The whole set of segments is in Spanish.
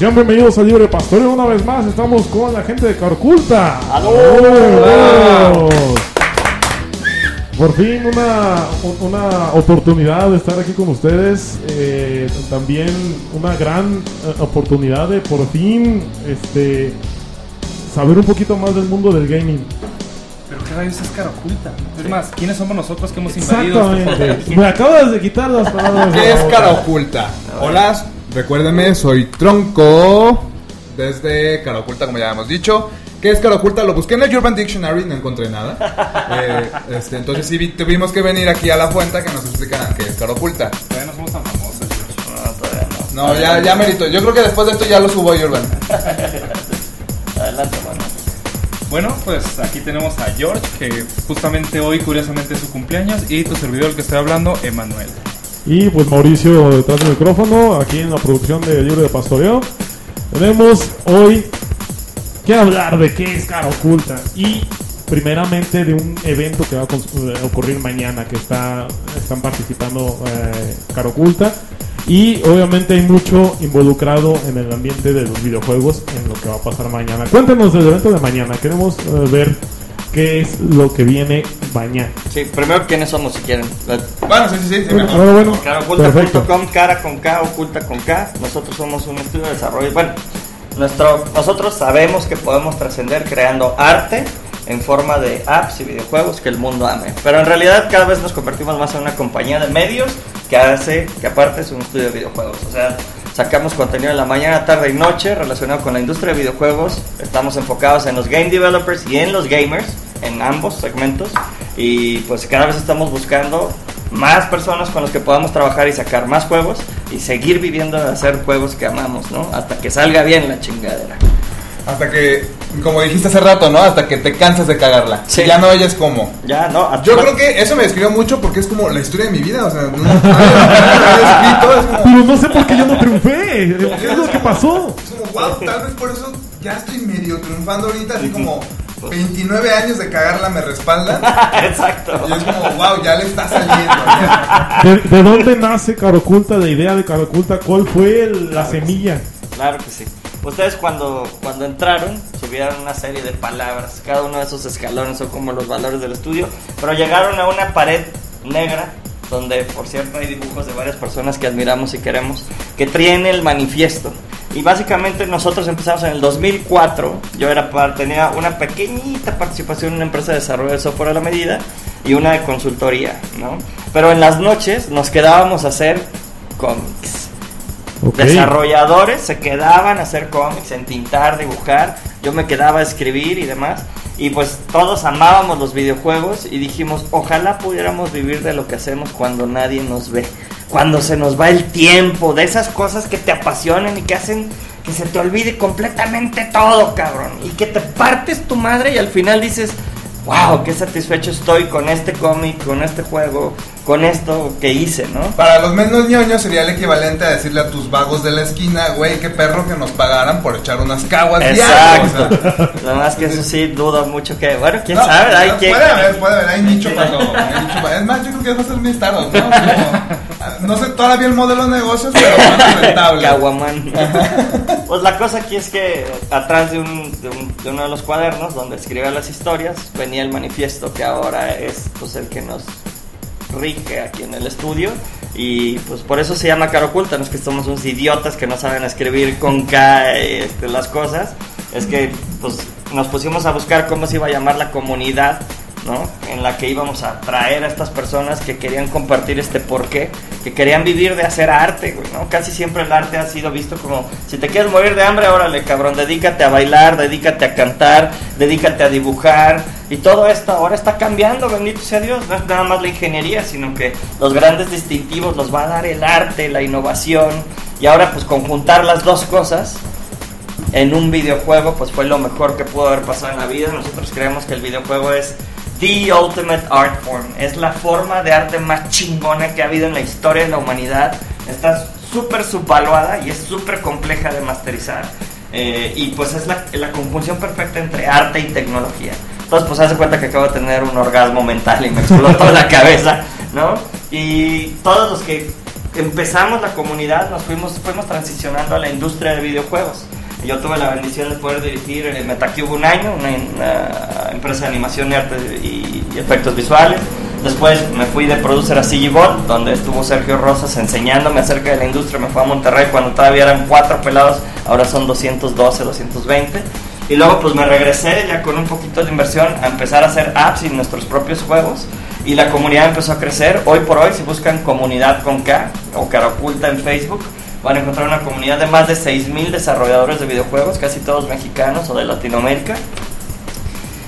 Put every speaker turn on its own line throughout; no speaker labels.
Sean bienvenidos a Libre Pastoreo una vez más. Estamos con la gente de Carculta. Por fin una, una oportunidad de estar aquí con ustedes. Eh, también una gran eh, oportunidad de por fin este, saber un poquito más del mundo del gaming.
Pero qué rayos es cara oculta. Es más, ¿quiénes somos nosotros que hemos invadido? este
Exactamente. Me acabas de quitar las palabras.
¿Qué es cara oculta? Hola, recuérdenme, soy Tronco. Desde cara oculta, como ya hemos dicho. ¿Qué es cara oculta? Lo busqué en el Urban Dictionary, no encontré nada. Eh, este, entonces sí vi- tuvimos que venir aquí a la fuente que nos explicaran qué es cara oculta.
Todavía no somos tan famosos.
No, todavía no.
No, ya, ya merito. Yo creo que después de esto ya lo subo a Urban.
Adelante, mano.
Bueno, pues aquí tenemos a George, que justamente hoy, curiosamente, es su cumpleaños, y tu servidor el que estoy hablando, Emanuel.
Y pues Mauricio detrás del micrófono, aquí en la producción de Libre de Pastoreo. Tenemos hoy que hablar de qué es cara oculta y primeramente de un evento que va a eh, ocurrir mañana que está están participando eh, cara oculta y obviamente hay mucho involucrado en el ambiente de los videojuegos en lo que va a pasar mañana. Cuéntenos del evento de mañana, queremos eh, ver qué es lo que viene mañana.
Sí, primero, ¿quiénes somos si quieren? La-
Bueno, sí, sí, sí. sí,
Bueno,
mejor.
bueno, bueno, perfecto.
Caraoculta.com, cara con K, oculta con K. Nosotros somos un estudio de desarrollo. Bueno, nuestro, nosotros sabemos que podemos trascender creando arte en forma de apps y videojuegos que el mundo ame. Pero en realidad cada vez nos convertimos más en una compañía de medios que hace, que aparte es un estudio de videojuegos. O sea, sacamos contenido en la mañana, tarde y noche relacionado con la industria de videojuegos. Estamos enfocados en los game developers y en los gamers, en ambos segmentos. Y pues cada vez estamos buscando más personas con las que podamos trabajar y sacar más juegos y seguir viviendo de hacer juegos que amamos, ¿no? Hasta que salga bien la chingadera.
Hasta que, como dijiste hace rato, ¿no? Hasta que te cansas de cagarla.
Sí.
Ya no oyes cómo.
Ya, ¿no?
Yo creo que eso me describió mucho porque es como la historia de mi vida. O sea, no, no como.
Pero no sé por qué yo no triunfé. ¿Qué es lo que pasó?
Es como, wow, tal vez por eso ya estoy medio triunfando ahorita, así como 29 años de cagarla me respaldan.
Exacto.
Y es como, wow, ya le está saliendo.
¿De, de dónde nace Caroculta? ¿De idea de Caroculta? ¿Cuál fue el- la semilla?
Claro que sí. Ustedes cuando, cuando entraron subieron una serie de palabras. Cada uno de esos escalones son como los valores del estudio. Pero llegaron a una pared negra donde por cierto hay dibujos de varias personas que admiramos y queremos, que traen el manifiesto. Y básicamente nosotros empezamos en el 2004, yo era tenía una pequeñita participación en una empresa de desarrollo de software a la medida y una de consultoría, ¿no? Pero en las noches nos quedábamos a hacer cómics. Desarrolladores se quedaban a hacer cómics, entintar, dibujar. Yo me quedaba a escribir y demás. Y pues todos amábamos los videojuegos y dijimos, ojalá pudiéramos vivir de lo que hacemos cuando nadie nos ve. Cuando se nos va el tiempo, de esas cosas que te apasionan y que hacen que se te olvide completamente todo, cabrón. Y que te partes tu madre y al final dices, wow, qué satisfecho estoy con este cómic, con este juego, con esto que hice, ¿no?
Para los menos ñoños sería el equivalente a decirle a tus vagos de la esquina, güey, qué perro que nos pagaran por echar unas caguas diario. o sea.
Exacto. Nada más que eso sí, dudo mucho que. Bueno, quién
No,
sabe. Hay quien.
Puede haber, puede haber, hay nicho para todo. Es más, yo creo que a ser mi Startup, ¿no? Como, no sé todavía el modelo de negocios, pero más rentable.
Caguamán. Pues la cosa aquí es que atrás de, un, de, un- de uno de los cuadernos donde escribía las historias venía el manifiesto que ahora es pues el que nos rige aquí en el estudio. Y pues por eso se llama cara oculta, no es que somos unos idiotas que no saben escribir con K este, las cosas, es que pues nos pusimos a buscar cómo se iba a llamar la comunidad ¿no? En la que íbamos a traer a estas personas que querían compartir este porqué, que querían vivir de hacer arte, güey, ¿no? Casi siempre el arte ha sido visto como, si te quieres morir de hambre, órale, cabrón, dedícate a bailar, dedícate a cantar, dedícate a dibujar, y todo esto ahora está cambiando, bendito sea Dios, no es nada más la ingeniería, sino que los grandes distintivos los va a dar el arte, la innovación, y ahora pues conjuntar las dos cosas en un videojuego, pues fue lo mejor que pudo haber pasado en la vida. Nosotros creemos que el videojuego es the ultimate art form. Es la forma de arte más chingona que ha habido en la historia de la humanidad. Está súper subvaluada y es súper compleja de masterizar. Eh, y pues es la, la conjunción perfecta entre arte y tecnología. Entonces, pues hace cuenta que acabo de tener un orgasmo mental y me explotó la cabeza, ¿no? Y todos los que empezamos la comunidad, nos fuimos, fuimos transicionando a la industria de videojuegos. Yo tuve la bendición de poder dirigir el Metacube un año, una, una empresa de animación y arte y, y efectos visuales. Después me fui de producer a CG Ball, donde estuvo Sergio Rosas enseñándome acerca de la industria. Me fue a Monterrey cuando todavía eran cuatro pelados, ahora son 212, 220. Y luego pues me regresé ya con un poquito de inversión a empezar a hacer apps y nuestros propios juegos. Y la comunidad empezó a crecer. Hoy por hoy, si buscan comunidad con K o cara oculta en Facebook, van a encontrar una comunidad de más de 6.000 desarrolladores de videojuegos, casi todos mexicanos o de Latinoamérica.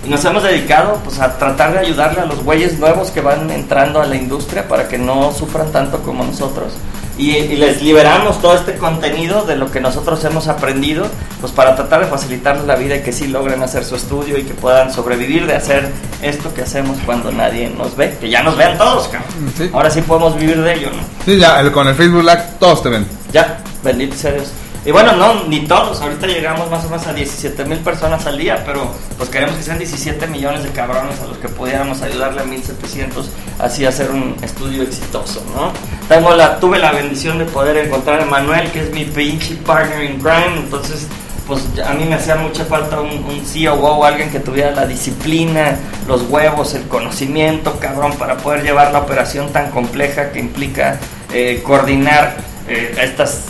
Y nos hemos dedicado pues, a tratar de ayudarle a los güeyes nuevos que van entrando a la industria para que no sufran tanto como nosotros. Y, y, les liberamos todo este contenido de lo que nosotros hemos aprendido, pues para tratar de facilitarles la vida y que sí logren hacer su estudio y que puedan sobrevivir de hacer esto que hacemos cuando nadie nos ve, que ya nos vean todos, cabrón.
Sí.
Ahora sí podemos vivir de ello, ¿no?
Sí, ya, el- con el Facebook Live todos te ven.
Ya, bendito sea Dios. Y bueno, no, ni todos. Ahorita llegamos más o menos a 17 mil personas al día, pero pues queremos que sean 17 millones de cabrones a los que pudiéramos ayudarle a 1700 así hacer un estudio exitoso, ¿no? Tengo la, tuve la bendición de poder encontrar a Manuel, que es mi pinche partner in crime, entonces pues a mí me hacía mucha falta un, un COO, alguien que tuviera la disciplina, los huevos, el conocimiento, cabrón, para poder llevar la operación tan compleja que implica eh, coordinar eh, estas,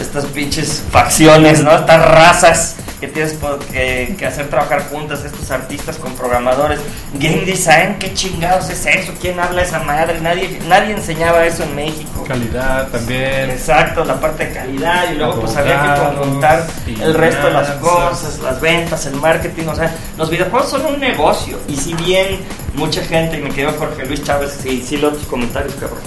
estas pinches facciones, ¿no? Estas razas que tienes que, que hacer trabajar juntas, estos artistas con programadores. Game design, ¿qué chingados es eso? ¿Quién habla esa madre? Nadie, nadie enseñaba eso en México.
Calidad también.
Exacto, la parte de calidad y luego pues había que conjuntar el resto de las cosas, las ventas, el marketing, o sea, los videojuegos son un negocio y si bien mucha gente, mi querido Jorge Luis Chávez, sí, sí leo tus comentarios, cabrón.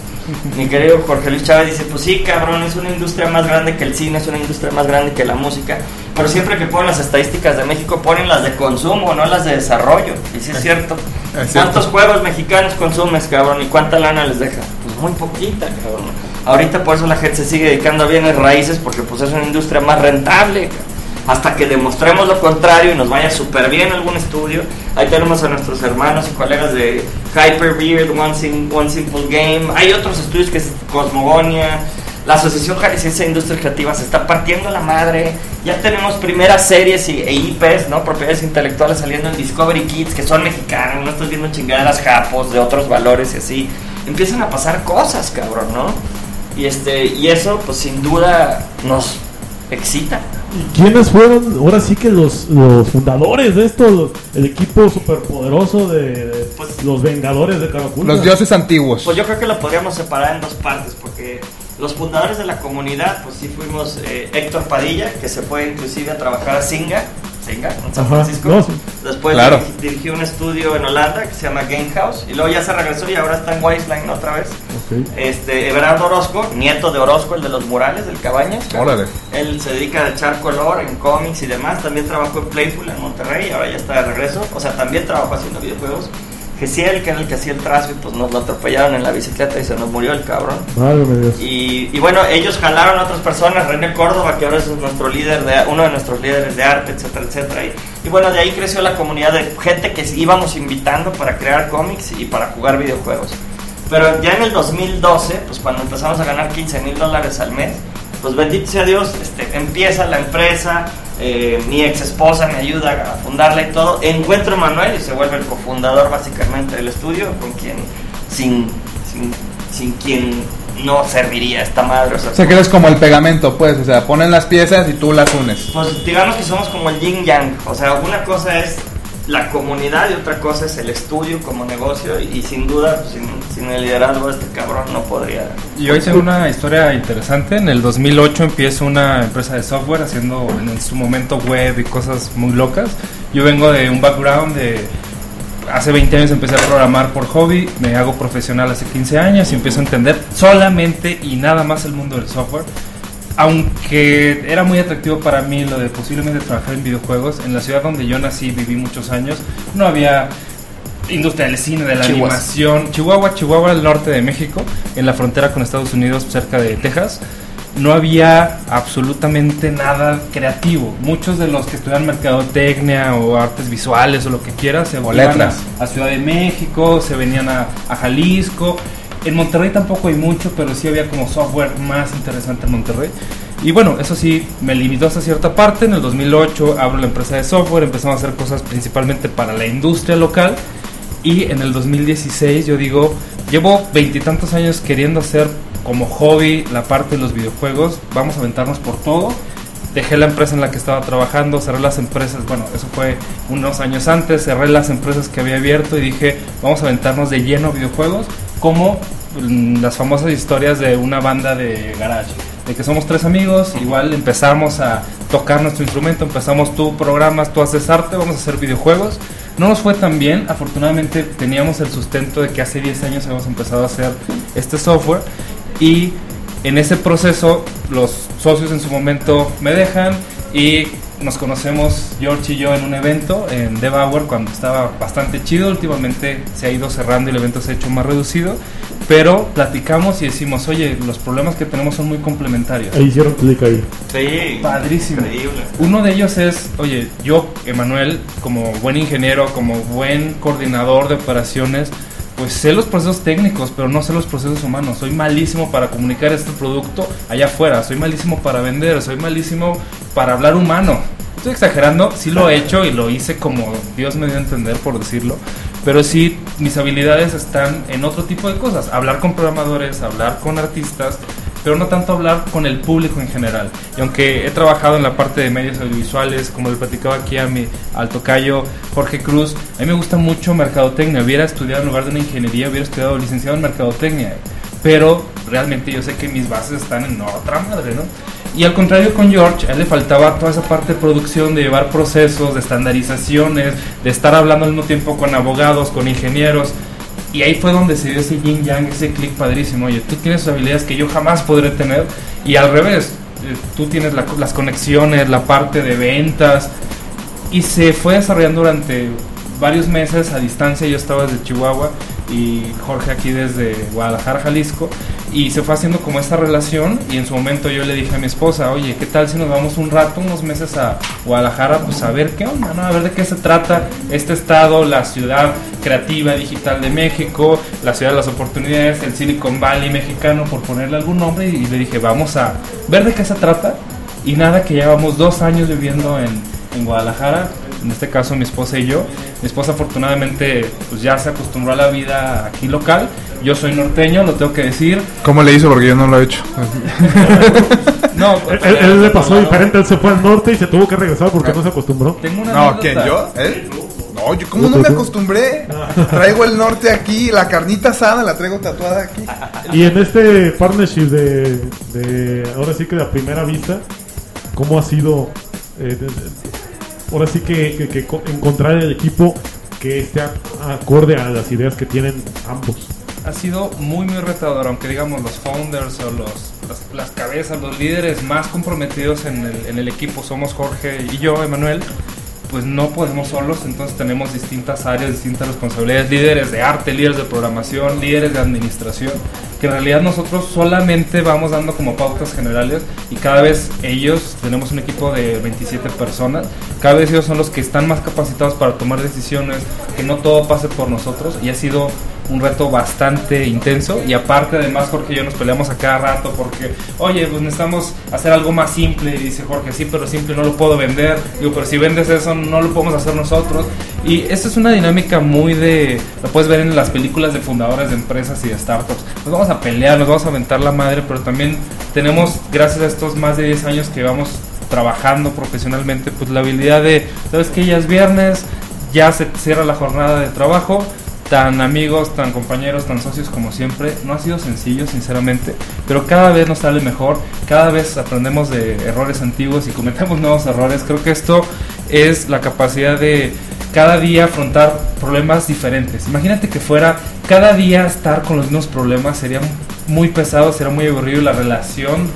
Mi querido Jorge Luis Chávez dice, pues sí, cabrón, es una industria más grande que el cine, es una industria más grande que la música, pero siempre que ponen las estadísticas de México ponen las de consumo, no las de desarrollo, y sí es cierto.
Es cierto.
¿Cuántos juegos mexicanos consumes, cabrón? ¿Y cuánta lana les deja? Pues muy poquita, cabrón. Ahorita por eso la gente se sigue dedicando a bienes raíces porque pues es una industria más rentable. cabrón. Hasta que demostremos lo contrario y nos vaya súper bien algún estudio. Ahí tenemos a nuestros hermanos y colegas de Hyperbeard, One, Sim- One Simple Game. Hay otros estudios que es Cosmogonia. La Asociación Jalisciense de Industrias Creativas se está partiendo la madre. Ya tenemos primeras series y, e IPs, ¿no? Propiedades intelectuales saliendo en Discovery Kids que son mexicanos. No estás viendo chingaderas japos de otros valores y así. Empiezan a pasar cosas, cabrón, ¿no? Y, este, y eso, pues sin duda, nos excita.
¿Y quiénes fueron ahora sí que los, los fundadores de esto? Los- el equipo superpoderoso de, de
Pues-
los Vengadores de Caracol.
Los dioses antiguos.
Pues yo creo que lo podríamos separar en dos partes, porque los fundadores de la comunidad, pues sí fuimos eh, Héctor Padilla, que se fue inclusive a trabajar a Singa, En San
Ajá,
Francisco.
no, sí.
Después
Claro.
dirigió un estudio en Holanda que se llama Game House, y luego ya se regresó y ahora está en Wiseline otra vez.
Ok.
Este, Everardo Orozco, nieto de Orozco, el de los murales del Cabañas.
Órale.
Él se dedica a echar color en cómics y demás. También trabajó en Playful en Monterrey y ahora ya está de regreso. O sea, también trabajó haciendo videojuegos. Gesiel, que era el que hacía el trazo, y pues nos lo atropellaron en la bicicleta y se nos murió el cabrón. Y, y bueno, ellos jalaron a otras personas, René Córdoba, que ahora es nuestro líder de, uno de nuestros líderes de arte, etcétera, etcétera. Y, y bueno, de ahí creció la comunidad de gente que íbamos invitando para crear cómics y para jugar videojuegos. Pero ya en el 2012, pues cuando empezamos a ganar 15 mil dólares al mes, pues bendito sea Dios, este, empieza la empresa, eh, mi ex esposa me ayuda a fundarla y todo, encuentro a Manuel y se vuelve el cofundador básicamente del estudio, con quien, sin, sin, sin quien no serviría esta madre. O sea,
O sea que eres como el pegamento, pues. O sea, ponen las piezas y tú las unes.
pues digamos que somos como el yin yang. O sea, una cosa es la comunidad y otra cosa es el estudio como negocio. Y, y sin duda, pues, sin, sin el liderazgo de este cabrón no podría.
Y hoy tengo una historia interesante. En el 2008 empiezo una empresa de software haciendo en su momento web y cosas muy locas. Yo vengo de un background de... Hace 20 años empecé a programar por hobby, me hago profesional hace 15 años y empiezo a entender solamente y nada más el mundo del software. Aunque era muy atractivo para mí lo de posiblemente trabajar en videojuegos, en la ciudad donde yo nací viví muchos años, no había industria del cine, de la
Chihuahua.
animación. Chihuahua, Chihuahua, al norte de México, en la frontera con Estados Unidos, cerca de Texas. No había absolutamente nada creativo. Muchos de los que estudian mercadotecnia o artes visuales o lo que quieras se
O
iban a Ciudad de México, se venían a, a Jalisco En Monterrey tampoco hay mucho, pero sí había como software más interesante en Monterrey. Y bueno, eso sí, me limitó hasta cierta parte. En el 2008 abro la empresa de software, empezamos a hacer cosas principalmente para la industria local. Y en el 2016 yo digo, llevo veintitantos años queriendo hacer como hobby la parte de los videojuegos, vamos a aventarnos por todo. Dejé la empresa en la que estaba trabajando, cerré las empresas, bueno, eso fue unos años antes, cerré las empresas que había abierto y dije, vamos a aventarnos de lleno videojuegos, como las famosas historias de una banda de garage de que somos tres amigos, igual empezamos a tocar nuestro instrumento, empezamos tú programas, tú haces arte, vamos a hacer videojuegos. No nos fue tan bien, afortunadamente teníamos el sustento de que hace 10 años habíamos empezado a hacer este software y en ese proceso los socios en su momento me dejan y nos conocemos George y yo en un evento en Devour cuando estaba bastante chido. Últimamente se ha ido cerrando y el evento se ha hecho más reducido. Pero platicamos y decimos, oye, los problemas que tenemos son muy complementarios.
Ahí hicieron clic ahí.
Sí,
Padrísimo.
Increíble.
Uno de ellos es, oye, yo, Emanuel, como buen ingeniero, como buen coordinador de operaciones, pues sé los procesos técnicos, pero no sé los procesos humanos. Soy malísimo para comunicar este producto allá afuera, soy malísimo para vender, soy malísimo para hablar humano. Estoy exagerando, sí lo he hecho y lo hice como Dios me dio a entender, por decirlo. Pero sí, mis habilidades están en otro tipo de cosas. Hablar con programadores, hablar con artistas, pero no tanto hablar con el público en general. Y aunque he trabajado en la parte de medios audiovisuales, como le platicaba aquí a mi al tocayo Jorge Cruz, a mí me gusta mucho mercadotecnia. Hubiera estudiado en lugar de una ingeniería, hubiera estudiado licenciado en mercadotecnia. Pero realmente yo sé que mis bases están en otra madre, ¿no? Y al contrario con George, a él le faltaba toda esa parte de producción, de llevar procesos, de estandarizaciones, de estar hablando al mismo tiempo con abogados, con ingenieros. Y ahí fue donde se dio ese yin yang, ese clic padrísimo. Oye, tú tienes habilidades que yo jamás podré tener. Y al revés, eh, tú tienes la- las conexiones, la parte de ventas. Y se fue desarrollando durante varios meses a distancia. Yo estaba desde Chihuahua y Jorge aquí desde Guadalajara, Jalisco. Y se fue haciendo como esta relación. Y en su momento yo le dije a mi esposa, oye, ¿qué tal si nos vamos un rato, unos meses a Guadalajara? Pues a ver qué onda, ¿no? A ver de qué se trata este estado, la ciudad creativa digital de México, la ciudad de las oportunidades, el Silicon Valley mexicano, por ponerle algún nombre. Y le dije, vamos a ver de qué se trata. Y nada, que llevamos dos años viviendo en, en Guadalajara, en este caso mi esposa y yo. Mi esposa afortunadamente pues ya se acostumbró a la vida aquí local. Yo soy norteño, lo tengo que decir.
¿Cómo le hizo? Porque yo no lo he hecho.
No,
Él, él- él le pasó diferente, él se fue al norte y se tuvo que regresar porque no se acostumbró.
Tengo una
No,
anécdota.
¿quién? ¿Yo? ¿Él? No, yo cómo no me acostumbré. Traigo el norte aquí, la carnita asada la traigo tatuada aquí.
Y en este partnership de, de ahora sí que de a primera vista, ¿cómo ha sido? eh, de- de- ahora sí que, que- que co- encontrar el equipo que esté acorde a las ideas que tienen ambos.
ha sido muy muy retador, aunque digamos los founders o los, las, las cabezas, los líderes más comprometidos en el, en el equipo somos Jorge y yo, Emanuel, pues no podemos solos, entonces tenemos distintas áreas, distintas responsabilidades, líderes de arte, líderes de programación, líderes de administración, que en realidad nosotros solamente vamos dando como pautas generales y cada vez ellos, tenemos un equipo de 27 personas, cada vez ellos son los que están más capacitados para tomar decisiones, que no todo pase por nosotros y ha sido un reto bastante intenso. Y aparte además Jorge y yo nos peleamos a cada rato porque oye pues necesitamos hacer algo más simple dice Jorge sí pero simple no lo puedo vender digo pero si vendes eso no lo podemos hacer nosotros y esta es una dinámica muy de lo puedes ver en las películas de fundadores de empresas y de startups. Nos vamos a pelear nos vamos a aventar la madre pero también tenemos gracias a estos más de 10 años que vamos trabajando profesionalmente pues la habilidad de sabes que ya es viernes ya se cierra la jornada de trabajo tan amigos, tan compañeros, tan socios como siempre. No ha sido sencillo, sinceramente, pero cada vez nos sale mejor, cada vez aprendemos de errores antiguos y cometemos nuevos errores. Creo que esto es la capacidad de cada día afrontar problemas diferentes. Imagínate que fuera cada día estar con los mismos problemas, sería muy pesado, sería muy aburrido la relación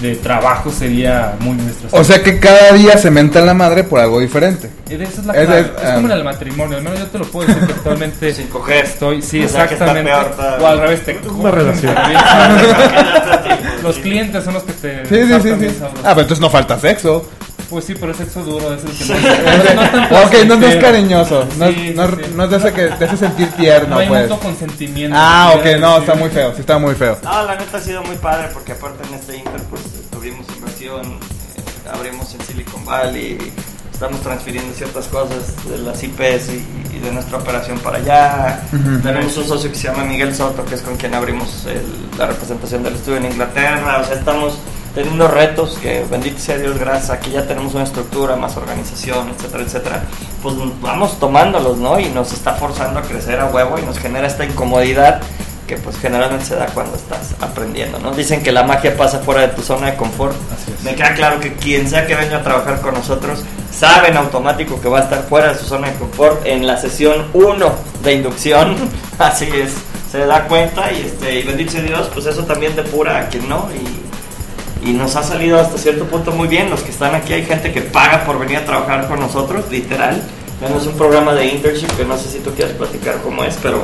de trabajo sería muy estresante.
O sea que cada día se menta la madre por algo diferente.
Esa es la
Es-
clave.
es,
Es, como en
ah.
el matrimonio, al menos yo te lo puedo decir que actualmente
Sin coger.
estoy, sí,
O sea, que está
exactamente.
peor
o al revés, te
Una relación.
Los clientes son los que te
Sí, sí, sí, sí. Ah, pero entonces no falta sexo.
Pues sí, pero es sexo duro, es el que no,
no,
es tan
ok, no, no es cariñoso. No,
Sí,
no,
sí,
no es de ese que te hace sentir tierno,
No hay
pues.
mucho consentimiento.
Ah, ok, no, está muy feo, sí está muy feo.
No, la neta ha sido muy padre porque aparte en este Inter pues tuvimos inversión, eh, abrimos en Silicon Valley, estamos transfiriendo ciertas cosas de las IPs y, y de nuestra operación para allá. Tenemos un socio que se llama Miguel Soto, que es con quien abrimos el- la representación del estudio en Inglaterra. O sea, estamos teniendo retos que, bendito sea Dios, gracias a que ya tenemos una estructura, más organización, etcétera, etcétera. Pues vamos tomándolos, ¿no? Y nos está forzando a crecer a huevo y nos genera esta incomodidad que pues generalmente se da cuando estás aprendiendo, ¿no? Dicen que la magia pasa fuera de tu zona de confort.
Así es.
Me queda claro que quien sea que venga a trabajar con nosotros sabe en automático que va a estar fuera de su zona de confort en la sesión 1 de inducción. Así es, se da cuenta y este y bendito sea Dios, pues eso también depura a quien no y, y nos ha salido hasta cierto punto muy bien. Los que están aquí hay gente que paga por venir a trabajar con nosotros, literal. Tenemos un programa de internship que no sé si tú quieres platicar cómo es, pero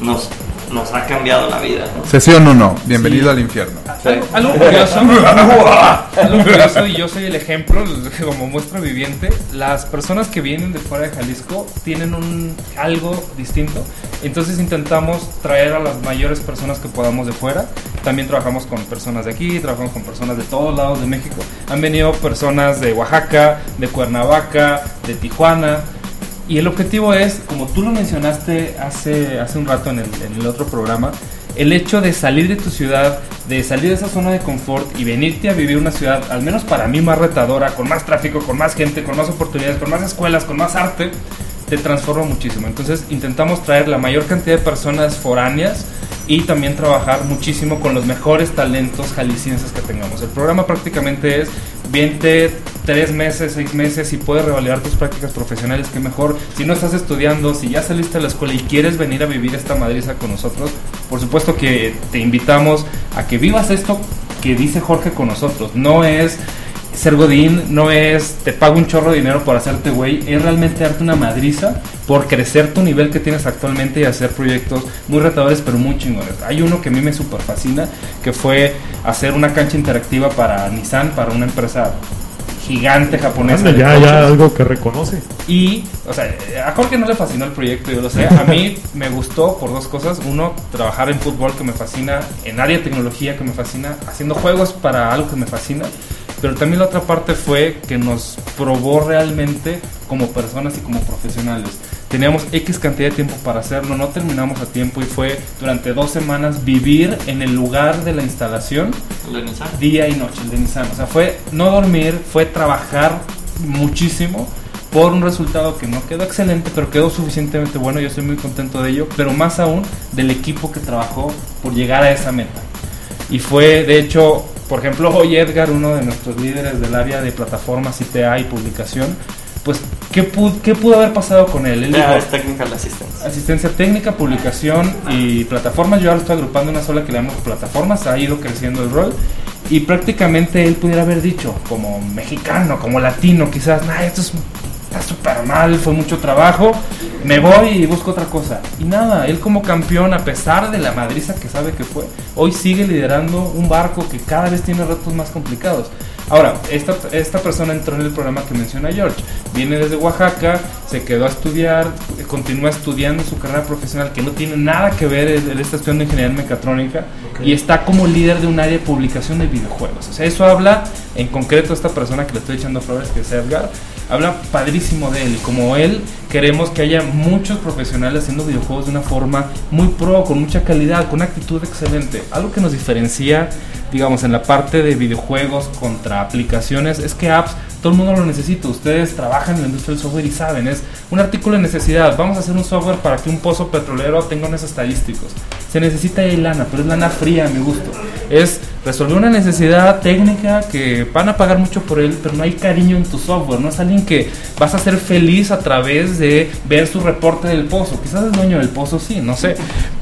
nos, nos ha cambiado la vida, ¿no?
Sesión 1, bienvenido
Sí.
al infierno.
Algo, algo curioso, algo curioso, y yo soy el ejemplo, como muestra viviente, las personas que vienen de fuera de Jalisco tienen un algo distinto, entonces intentamos traer a las mayores personas que podamos de fuera, también trabajamos con personas de aquí, trabajamos con personas de todos lados de México, han venido personas de Oaxaca, de Cuernavaca, de Tijuana, y el objetivo es, como tú lo mencionaste hace, hace un rato en el, en el otro programa, el hecho de salir de tu ciudad, de salir de esa zona de confort y venirte a vivir una ciudad, al menos para mí, más retadora, con más tráfico, con más gente, con más oportunidades, con más escuelas, con más arte, te transforma muchísimo. Entonces intentamos traer la mayor cantidad de personas foráneas y también trabajar muchísimo con los mejores talentos jaliscienses que tengamos. El programa prácticamente es, viente tres meses, seis meses y puedes revalidar tus prácticas profesionales, que mejor. Si no estás estudiando, si ya saliste de la escuela y quieres venir a vivir esta madriza con nosotros, por supuesto que te invitamos a que vivas esto que dice Jorge con nosotros. No es ser godín, no es te pago un chorro de dinero por hacerte güey, es realmente darte una madriza por crecer tu nivel que tienes actualmente y hacer proyectos muy retadores pero muy chingones. Hay uno que a mí me super fascina, que fue hacer una cancha interactiva para Nissan, para una empresa gigante japonesa.
Anda, ya, ya algo que reconoce.
Y, o sea, a Jorge no le fascinó el proyecto, yo lo sé. A mí me gustó por dos cosas. Uno, trabajar en fútbol que me fascina, en área de tecnología que me fascina, haciendo juegos para algo que me fascina. Pero también la otra parte fue que nos probó realmente como personas y como profesionales. Teníamos X cantidad de tiempo para hacerlo, no terminamos a tiempo y fue durante dos semanas vivir en el lugar de la instalación
¿El de
día y noche, el de Nissan. O sea, fue no dormir, fue trabajar muchísimo por un resultado que no quedó excelente, pero quedó suficientemente bueno. Yo estoy muy contento de ello, pero más aún del equipo que trabajó por llegar a esa meta. Y fue, de hecho, por ejemplo, hoy Edgar, uno de nuestros líderes del área de plataformas ITA y publicación, pues, ¿qué pudo, qué pudo haber pasado con él? Él dijo,
Technical Assistance.
Asistencia técnica, publicación y plataformas. Yo ahora estoy agrupando en una sola que le llamamos plataformas. Ha ido creciendo el rol. Y prácticamente él pudiera haber dicho, como mexicano, como latino, quizás, nah, esto es- está súper mal, fue mucho trabajo, me voy y busco otra cosa. Y nada, él como campeón, a pesar de la madriza que sabe que fue, hoy sigue liderando un barco que cada vez tiene retos más complicados. Ahora, esta, esta persona entró en el programa que menciona George. Viene desde Oaxaca, se quedó a estudiar, eh, continúa estudiando su carrera profesional que no tiene nada que ver, él está estudiando ingeniería mecatrónica y está como líder de un área de publicación de videojuegos. O sea, eso habla en concreto esta persona que le estoy echando flores, que es Edgar, habla padrísimo de él. Como él, queremos que haya muchos profesionales haciendo videojuegos de una forma muy pro, con mucha calidad, con una actitud excelente. Algo que nos diferencia, digamos, en la parte de videojuegos contra aplicaciones, es que apps, todo el mundo lo necesita. Ustedes trabajan en la industria del software y saben, es un artículo de necesidad. Vamos a hacer un software para que un pozo petrolero tenga unos estadísticos. Se necesita ahí lana, pero es lana fría a mi gusto. Es resolver una necesidad técnica que van a pagar mucho por él, pero no hay cariño en tu software. No es alguien que vas a ser feliz a través de ver su reporte del pozo. Quizás el dueño del pozo sí, no sé.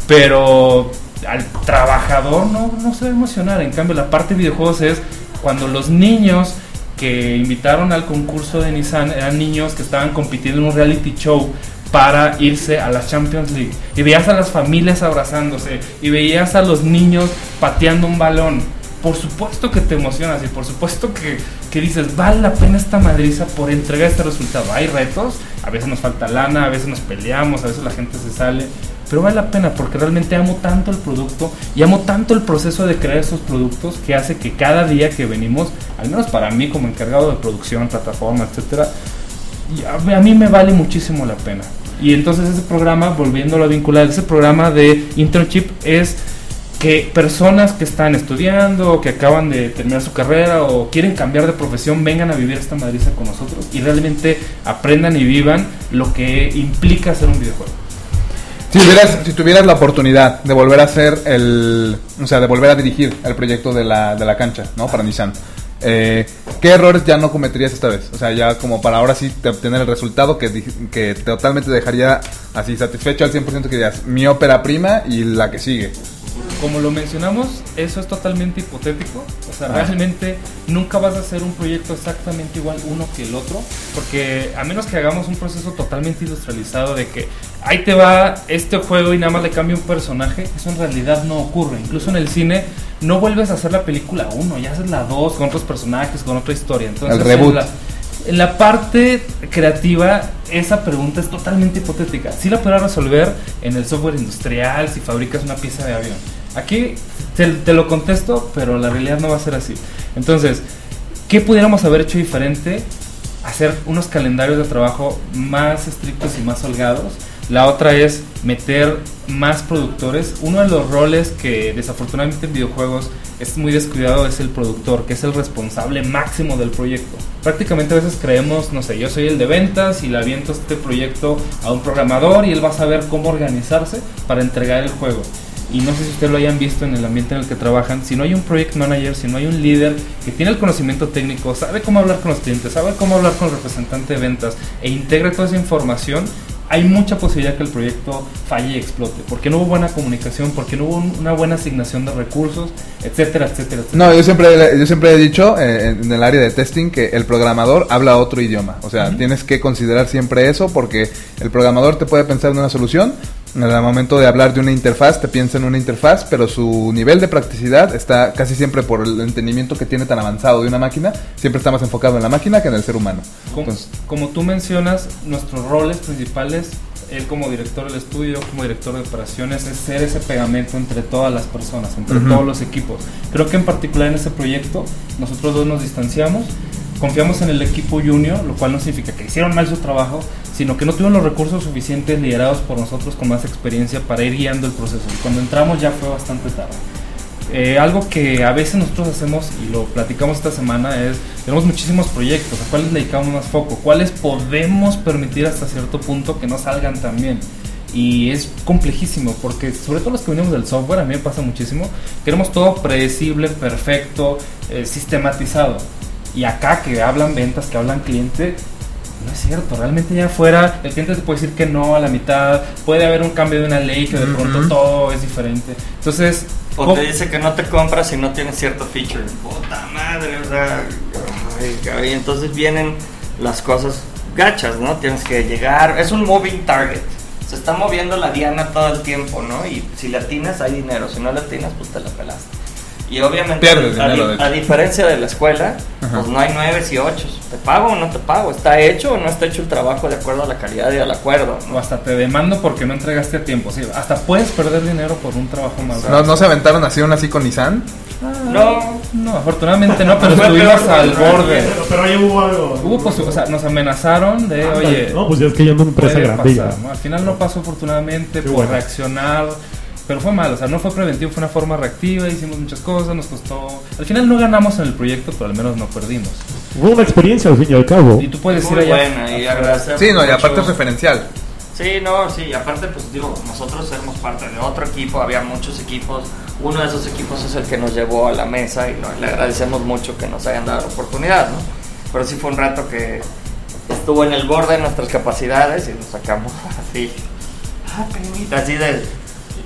Pero al trabajador no, no se va a emocionar. En cambio, la parte de videojuegos es cuando los niños que invitaron al concurso de Nissan eran niños que estaban compitiendo en un reality show para irse a la Champions League. Y veías a las familias abrazándose y veías a los niños pateando un balón. por supuesto que te emocionas y por supuesto que, que, dices, vale la pena esta madriza por entregar este resultado. Hay retos, a veces nos falta lana, a veces nos peleamos, a veces la gente se sale, pero vale la pena porque realmente amo tanto el producto y amo tanto el proceso de crear esos productos que hace que cada día que venimos, al menos para mí como encargado de producción, plataforma, etcétera, a, mí me vale muchísimo la pena. Y entonces ese programa, volviéndolo a vincular, ese programa de internship es que personas que están estudiando que acaban de terminar su carrera o quieren cambiar de profesión vengan a vivir esta madriza con nosotros y realmente aprendan y vivan lo que implica hacer un videojuego.
Si tuvieras, si tuvieras la oportunidad de volver a hacer el, o sea, de volver a dirigir el proyecto de la, de la cancha, ¿no? Para Nissan. Eh, ¿Qué errores ya no cometerías esta vez? O sea, ya como para ahora sí obtener el resultado que, que totalmente dejaría así satisfecho al 100% que dirías mi ópera prima y la que sigue
como lo mencionamos, eso es totalmente hipotético. O sea, realmente nunca vas a hacer un proyecto exactamente igual uno que el otro. Porque a menos que hagamos un proceso totalmente industrializado de que ahí te va este juego y nada más le cambia un personaje, eso en realidad no ocurre. Incluso en el cine no vuelves a hacer la película 1, ya haces la 2 con otros personajes, con otra historia. Entonces,
el reboot.
En la, parte creativa, esa pregunta es totalmente hipotética. Si la podrás resolver en el software industrial, si fabricas una pieza de avión Aquí te, lo contesto, pero la realidad no va a ser así. Entonces, ¿qué pudiéramos haber hecho diferente? Hacer unos calendarios de trabajo más estrictos y más holgados. La otra es meter más productores. Uno de los roles que desafortunadamente en videojuegos es muy descuidado es el productor, que es el responsable máximo del proyecto. Prácticamente a veces creemos, no sé, yo soy el de ventas y le aviento este proyecto a un programador y él va a saber cómo organizarse para entregar el juego y no sé si ustedes lo hayan visto en el ambiente en el que trabajan, si no hay un project manager, si no hay un líder que tiene el conocimiento técnico, sabe cómo hablar con los clientes, sabe cómo hablar con el representante de ventas e integre toda esa información, hay mucha posibilidad que el proyecto falle y explote, porque no hubo buena comunicación, porque no hubo una buena asignación de recursos, etcétera, etcétera, etcétera.
No, yo siempre, yo siempre he dicho eh, en el área de testing que el programador habla otro idioma, o sea, tienes que considerar siempre eso porque el programador te puede pensar en una solución, en el momento de hablar de una interfaz, te piensa en una interfaz, pero su nivel de practicidad está casi siempre por el entendimiento que tiene tan avanzado de una máquina, siempre está más enfocado en la máquina que en el ser humano.
Como, como tú mencionas, nuestros roles principales, él como director del estudio, como director de operaciones, es ser ese pegamento entre todas las personas, entre todos los equipos. Creo que en particular en ese proyecto, nosotros dos nos distanciamos confiamos en el equipo junior, lo cual no significa que hicieron mal su trabajo, sino que no tuvieron los recursos suficientes liderados por nosotros con más experiencia para ir guiando el proceso. Y cuando entramos ya fue bastante tarde. Eh, algo que a veces nosotros hacemos y lo platicamos esta semana es, tenemos muchísimos proyectos, ¿a cuáles dedicamos más foco? ¿Cuáles podemos permitir hasta cierto punto que no salgan tan bien? Y es complejísimo porque sobre todo los que venimos del software, a mí me pasa muchísimo, queremos todo predecible, perfecto, eh, sistematizado y acá que hablan ventas, que hablan cliente, no es cierto. Realmente ya afuera el cliente te puede decir que no a la mitad. Puede haber un cambio de una ley que de pronto todo es diferente. Entonces...
O te dice que no te compras si no tienes cierto feature. Puta madre, o sea... y entonces vienen las cosas gachas, ¿no? Tienes que llegar... Es un moving target. Se está moviendo la diana todo el tiempo, ¿no? Y si la tienes hay dinero. Si no la tienes, pues te la pelaste. Y obviamente, a, diferencia de la escuela, pues no hay nueves y ochos. ¿Te pago o no te pago? ¿Está hecho o no está hecho el trabajo de acuerdo a la calidad y al acuerdo?
O hasta te demando porque no entregaste a tiempo. Sí, hasta puedes perder dinero por un trabajo mal.
¿No, ¿No se aventaron así un así con Nissan?
Ah, no, no, afortunadamente no, pero estuvimos al borde.
Pero, ahí hubo algo.
Hubo pues, o sea, nos amenazaron de, oye.
No, pues ya es que ya no una empresa grande.
Al final no pasó afortunadamente por reaccionar pero fue mal, o sea, no fue preventivo, fue una forma reactiva, hicimos muchas cosas, nos costó... Al final no ganamos en el proyecto, pero al menos no perdimos.
Fue una experiencia al fin y al cabo.
Y tú puedes
ir allá... Buena, y agradecer
sí, no, y aparte es referencial.
Sí, no, sí, y aparte, pues digo, nosotros éramos parte de otro equipo, había muchos equipos. Uno de esos equipos es el que nos llevó a la mesa y le agradecemos mucho que nos hayan dado la oportunidad, ¿no? Pero sí fue un rato que estuvo en el borde de nuestras capacidades y nos sacamos así, ah, así de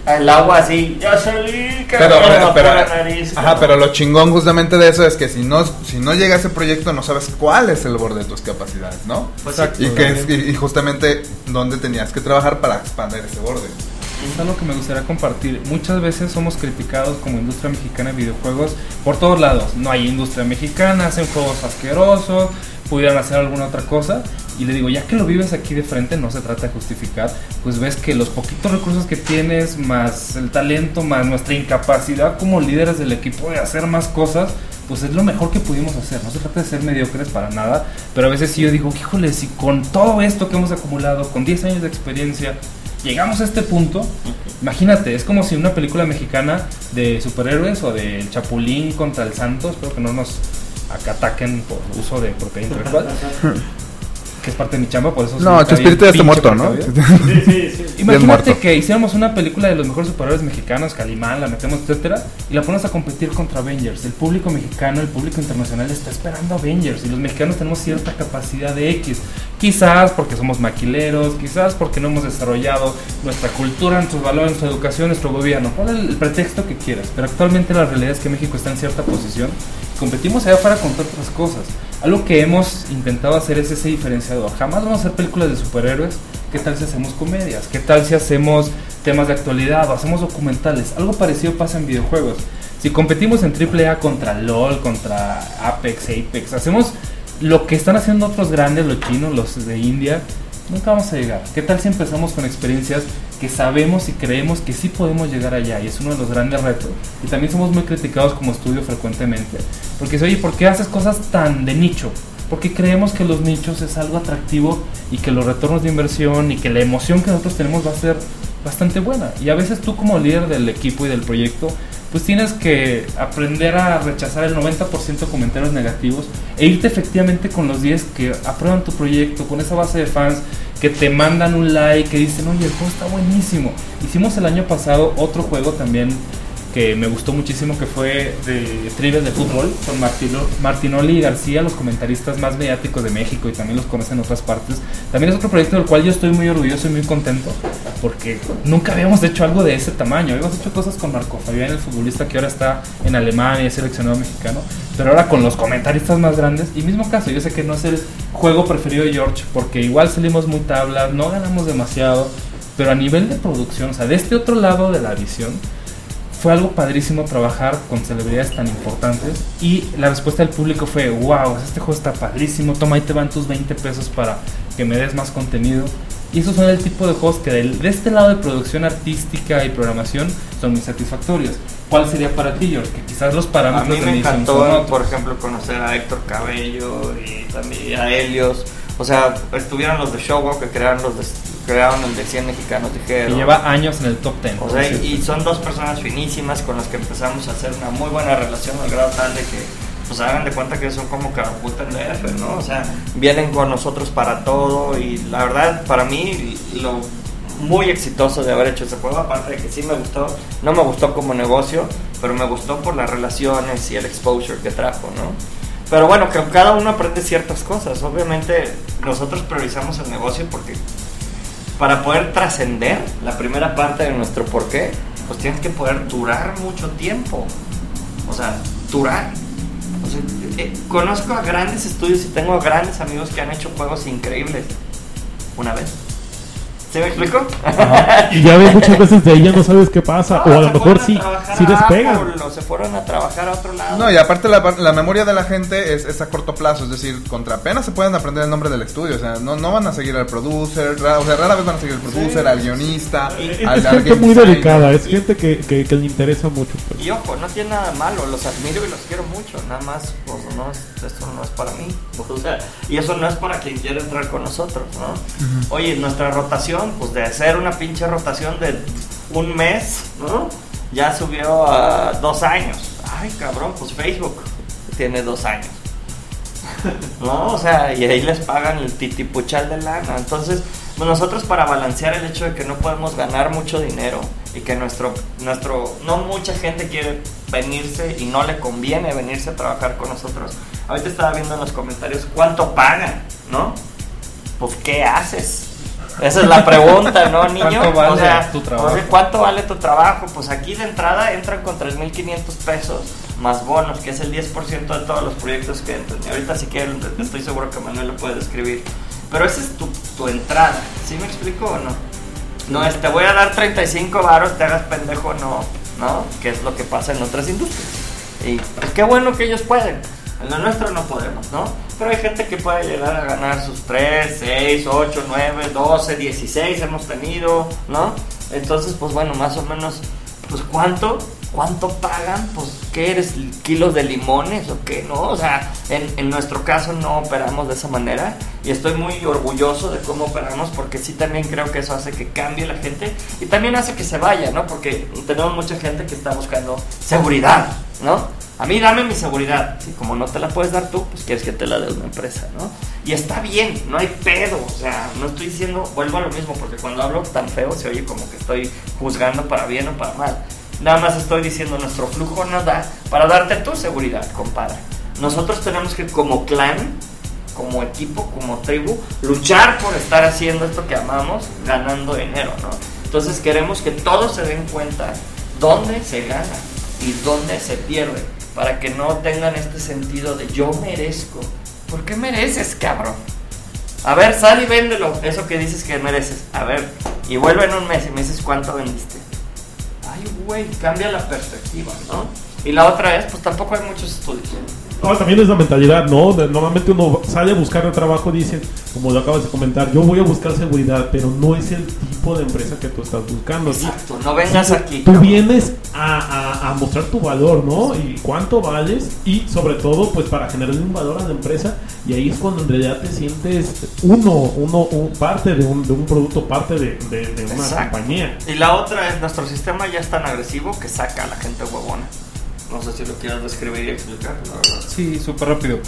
el agua así, ya salí,
pero, pero, ajá, pero lo chingón justamente de eso es que si no, si no llega ese proyecto no sabes cuál es el borde de tus capacidades, ¿no? Pues y, que, y, justamente dónde tenías que trabajar para expandir ese borde.
Es algo que me gustaría compartir. Muchas veces somos criticados como industria mexicana de videojuegos por todos lados. No hay industria mexicana, hacen juegos asquerosos, pudieran hacer alguna otra cosa. Y le digo, ya que lo vives aquí de frente, no se trata de justificar, pues ves que los poquitos recursos que tienes, más el talento, más nuestra incapacidad como líderes del equipo de hacer más cosas, pues es lo mejor que pudimos hacer. No se trata de ser mediocres para nada, pero a veces sí yo digo, híjole, si con todo esto que hemos acumulado, con 10 años de experiencia, llegamos a este punto, imagínate, es como si una película mexicana de superhéroes o de Chapulín contra el Santo, espero que no nos acá ataquen por uso de propiedad intelectual. que es parte de mi chamba, por eso...
No, espíritu ya está muerto, ¿no?
Sí, sí, sí.
Imagínate que hiciéramos una película de los mejores superhéroes mexicanos, Calimán, la metemos, etcétera, y la pones a competir contra Avengers. El público mexicano, el público internacional está esperando Avengers y los mexicanos tenemos cierta capacidad de X. Quizás porque somos maquileros, quizás porque no hemos desarrollado nuestra cultura, nuestros valores, nuestra educación, nuestro gobierno. Pon el pretexto que quieras, pero actualmente la realidad es que México está en cierta posición. Competimos allá afuera contra otras cosas. Algo que hemos intentado hacer es ese diferenciador. Jamás vamos a hacer películas de superhéroes. ¿Qué tal si hacemos comedias? ¿Qué tal si hacemos temas de actualidad o hacemos documentales? Algo parecido pasa en videojuegos. Si competimos en AAA contra LOL, contra Apex, Apex, hacemos lo que están haciendo otros grandes, los chinos, los de India, nunca vamos a llegar. ¿Qué tal si empezamos con experiencias que sabemos y creemos que sí podemos llegar allá? Y es uno de los grandes retos. Y también somos muy criticados como estudio frecuentemente. Porque dice, oye, ¿por qué haces cosas tan de nicho? Porque creemos que los nichos es algo atractivo y que los retornos de inversión y que la emoción que nosotros tenemos va a ser bastante buena. Y a veces tú como líder del equipo y del proyecto, pues tienes que aprender a rechazar el 90% de comentarios negativos e irte efectivamente con los 10 que aprueban tu proyecto, con esa base de fans que te mandan un like, que dicen, oye, el juego está buenísimo. Hicimos el año pasado otro juego también que me gustó muchísimo, que fue de trivias de fútbol, con Martino, Martinoli y García, los comentaristas más mediáticos de México y también los conocen en otras partes. También es otro proyecto del cual yo estoy muy orgulloso y muy contento, porque nunca habíamos hecho algo de ese tamaño. Habíamos hecho cosas con Marco Fabián, el futbolista que ahora está en Alemania es seleccionado mexicano, pero ahora con los comentaristas más grandes. Y mismo caso, yo sé que no es el juego preferido de George, porque igual salimos muy tablas, no ganamos demasiado, pero a nivel de producción, o sea, de este otro lado de la visión, fue algo padrísimo trabajar con celebridades tan importantes y la respuesta del público fue, wow, este juego está padrísimo, toma ahí te van tus 20 pesos para que me des más contenido. Y esos son el tipo de juegos que de este lado de producción artística y programación son muy satisfactorios. ¿Cuál sería para ti, George? Que quizás los
A
parámetros
mí
de
me encantó, por ejemplo, conocer a Héctor Cabello y también a Helios. O sea, estuvieron los de Showgo que crearon, los de, crearon el de 100 mexicanos dijeron.
lleva años en el top 10.
O sea, y son dos personas finísimas con las que empezamos a hacer una muy buena relación al grado tal de que, pues hagan de cuenta que son como caraputa en DF, ¿no? O sea, vienen con nosotros para todo y la verdad, para mí, lo muy exitoso de haber hecho ese juego, aparte de que sí me gustó, no me gustó como negocio, pero me gustó por las relaciones y el exposure que trajo, ¿no? Pero bueno, que cada uno aprende ciertas cosas. Obviamente nosotros priorizamos el negocio porque para poder trascender la primera parte de nuestro porqué, pues tienes que poder durar mucho tiempo. O sea, durar. Eh, conozco a grandes estudios y tengo grandes amigos que han hecho juegos increíbles una vez. ¿Se me explicó?
Y ya ves, muchas veces de ya no sabes qué pasa.
No,
o a lo mejor sí, sí
a
despegan.
Apple, o se fueron a trabajar a otro lado.
No, y aparte la, la memoria de la gente es, es a corto plazo, es decir, contra apenas se pueden aprender el nombre del estudio, o sea, no, no van a seguir al producer, ra- o sea, rara vez van a seguir al producer, al guionista,
Es,
al,
es
al
gente muy delicada, es gente que, que, que le interesa mucho. pues.
Y ojo, no tiene nada malo, los admiro y los quiero mucho, nada más, pues no, es- esto no es para mí, o sea, y eso no es para quien quiera entrar con nosotros, ¿no? Oye, nuestra rotación, pues de hacer una pinche rotación de un mes, ¿no? Ya subió a dos años. Ay, cabrón, pues Facebook tiene dos años. ¿no? O sea, y ahí les pagan el titipuchal de lana. Entonces, pues nosotros para balancear el hecho de que no podemos ganar mucho dinero y que nuestro, nuestro, no mucha gente quiere venirse y no le conviene venirse a trabajar con nosotros. Ahorita estaba viendo en los comentarios cuánto pagan, ¿no? Pues, ¿qué haces? Esa es la pregunta, ¿no, niño?
¿Cuánto vale
o sea,
tu trabajo?
¿cuánto vale tu trabajo? Pues aquí de entrada entran con 3.500 pesos más bonos, que es el 10% de todos los proyectos que entran. Y ahorita si quieren, estoy seguro que Manuel lo puede describir. Pero esa es tu, tu entrada, ¿sí me explico o no? No es te voy a dar 35 varos, te hagas pendejo, no, ¿no? Que es lo que pasa en otras industrias. Y pues, qué bueno que ellos pueden. En lo nuestro no podemos, ¿no? Pero hay gente que puede llegar a ganar sus 3, 6, 8, 9, 12, 16 hemos tenido, ¿no? Entonces, pues bueno, más o menos, pues cuánto, cuánto pagan, pues qué eres, kilos de limones o qué, ¿no? O sea, en, en nuestro caso no operamos de esa manera y estoy muy orgulloso de cómo operamos porque sí también creo que eso hace que cambie la gente y también hace que se vaya, ¿no? Porque tenemos mucha gente que está buscando seguridad, ¿no? A mí dame mi seguridad. Si como no te la puedes dar tú, pues quieres que te la dé una empresa, ¿no? Y está bien, no hay pedo. O sea, no estoy diciendo, vuelvo a lo mismo, porque cuando hablo tan feo se oye como que estoy juzgando para bien o para mal. Nada más estoy diciendo, nuestro flujo no da para darte tu seguridad, compadre. Nosotros tenemos que como clan, como equipo, como tribu, luchar por estar haciendo esto que amamos, ganando dinero, ¿no? Entonces queremos que todos se den cuenta dónde se gana y dónde se pierde para que no tengan este sentido de yo merezco. ¿Por qué mereces, cabrón? A ver, sal y véndelo, eso que dices que mereces. A ver, y vuelve en un mes y me dices cuánto vendiste. Ay, güey, cambia la perspectiva, ¿no? Y la otra es, pues tampoco hay muchos estudios.
No, también es la mentalidad, ¿no? Normalmente uno sale a buscar el trabajo y dice, como lo acabas de comentar, yo voy a buscar seguridad, pero no es el tipo de empresa que tú estás buscando.
Exacto, no vengas aquí.
Tú vienes a, a- a mostrar tu valor, ¿no? Y cuánto vales y sobre todo pues para generarle un valor a la empresa y ahí es cuando en realidad te sientes uno, uno, un- parte de un, de un producto, parte de, de- de una
Exacto.
compañía.
Y la otra es, nuestro sistema ya es tan agresivo que saca a la gente huevona. No sé si lo quieres describir y explicar, la verdad.
Sí, súper rápido.